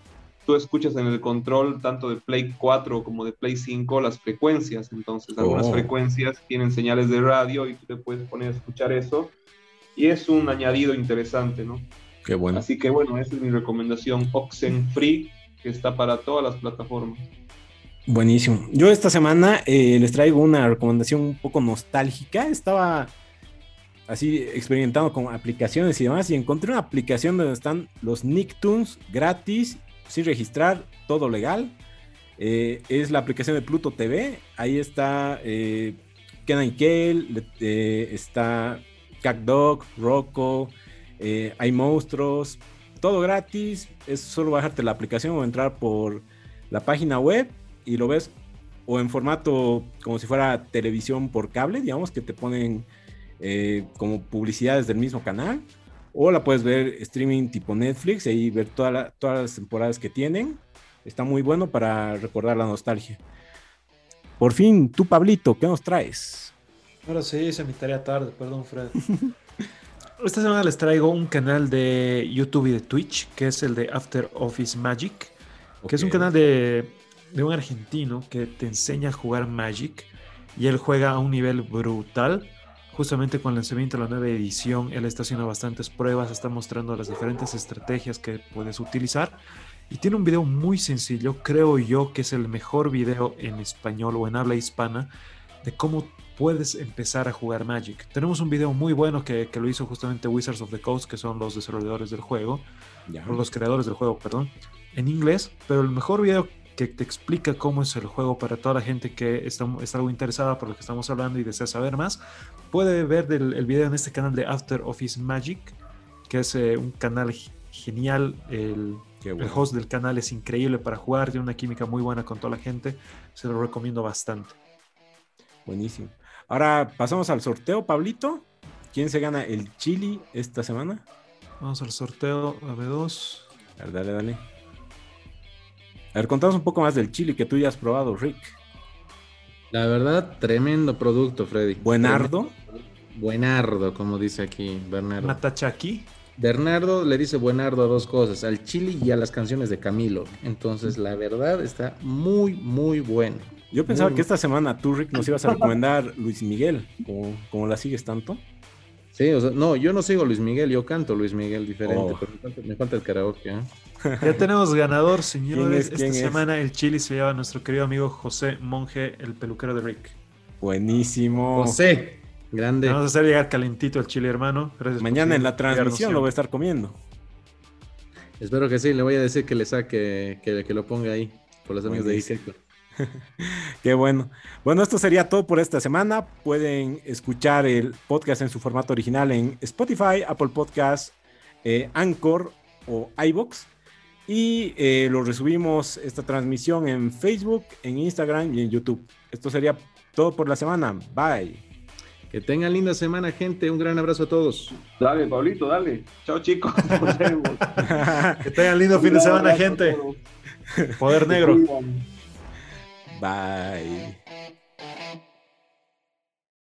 tú escuchas en el control tanto de Play 4 como de Play 5 las frecuencias. Entonces, algunas Oh. frecuencias tienen señales de radio y tú te puedes poner a escuchar eso. Y es un añadido interesante, ¿no? Qué bueno. Así que bueno, esa es mi recomendación Oxenfree, que está para todas las plataformas. Buenísimo. Yo esta semana eh, les traigo una recomendación un poco nostálgica. Estaba así experimentando con aplicaciones y demás y encontré una aplicación donde están los Nicktoons gratis, sin registrar, todo legal. Eh, es la aplicación de Pluto TV. Ahí está eh, Kenan y Kel, le- eh, está CatDog, Rocco, eh, hay monstruos, todo gratis. Es solo bajarte la aplicación o entrar por la página web y lo ves o en formato como si fuera televisión por cable, digamos que te ponen eh, como publicidades del mismo canal, o la puedes ver streaming tipo Netflix y ahí ver toda la- todas las temporadas que tienen. Está muy bueno para recordar la nostalgia. Por fin, tú, Pablito, ¿qué nos traes? Ahora sí, hice mi tarea tarde, perdón, Fred. Esta semana les traigo un canal de YouTube y de Twitch, que es el de After Office Magic, que es un canal de, de un argentino que te enseña a jugar Magic y él juega a un nivel brutal. Justamente con el lanzamiento de la nueva edición, él está haciendo bastantes pruebas, está mostrando las diferentes estrategias que puedes utilizar. Y tiene un video muy sencillo, creo yo que es el mejor video en español o en habla hispana de cómo puedes empezar a jugar Magic. Tenemos un video muy bueno que, que lo hizo justamente Wizards of the Coast, que son los desarrolladores del juego, Ya. o los creadores del juego, perdón, en inglés, pero el mejor video que te explica cómo es el juego para toda la gente que está, está algo interesada por lo que estamos hablando y desea saber más, puede ver del- el video en este canal de After Office Magic, que es eh, un canal genial. El, el host del canal es increíble para jugar, tiene una química muy buena con toda la gente, se lo recomiendo bastante. Buenísimo. Ahora pasamos al sorteo, Pablito. ¿Quién se gana el chili esta semana? Vamos al sorteo AB2. A ver, dale, dale. A ver, contanos un poco más del chili que tú ya has probado, Rick. La verdad, tremendo producto, Freddy. Buenardo. Tremendo. Buenardo, como dice aquí Bernardo. Matachaki. Bernardo le dice buenardo a dos cosas, al chili y a las canciones de Camilo. Entonces, la verdad está muy, muy bueno. Yo pensaba que esta semana tú, Rick, nos ibas a recomendar Luis Miguel, como, como la sigues tanto. Sí, o sea, no, yo no sigo Luis Miguel, yo canto Luis Miguel diferente, Oh. pero me falta, me falta el karaoke. ¿eh? Ya tenemos ganador, señores. ¿Quién es? ¿Quién Esta es? semana el chili se lleva a nuestro querido amigo José Monje, el peluquero de Rick. Buenísimo. José, grande. Vamos a hacer llegar calentito el chili, hermano. Gracias Mañana en la transmisión lo voy a estar comiendo. Espero que sí, le voy a decir que le saque, que, que lo ponga ahí, por los amigos de. Iseco. Qué bueno. Bueno, esto sería todo por esta semana. Pueden escuchar el podcast en su formato original en Spotify, Apple Podcast, eh, Anchor o iBox. Y eh, lo resubimos esta transmisión en Facebook, en Instagram y en YouTube. Esto sería todo por la semana. Bye. Que tengan linda semana, gente. Un gran abrazo a todos. Dale, Pablito, dale. Chao, chicos. Que tengan lindo fin de semana, gente. Poder negro. Bye.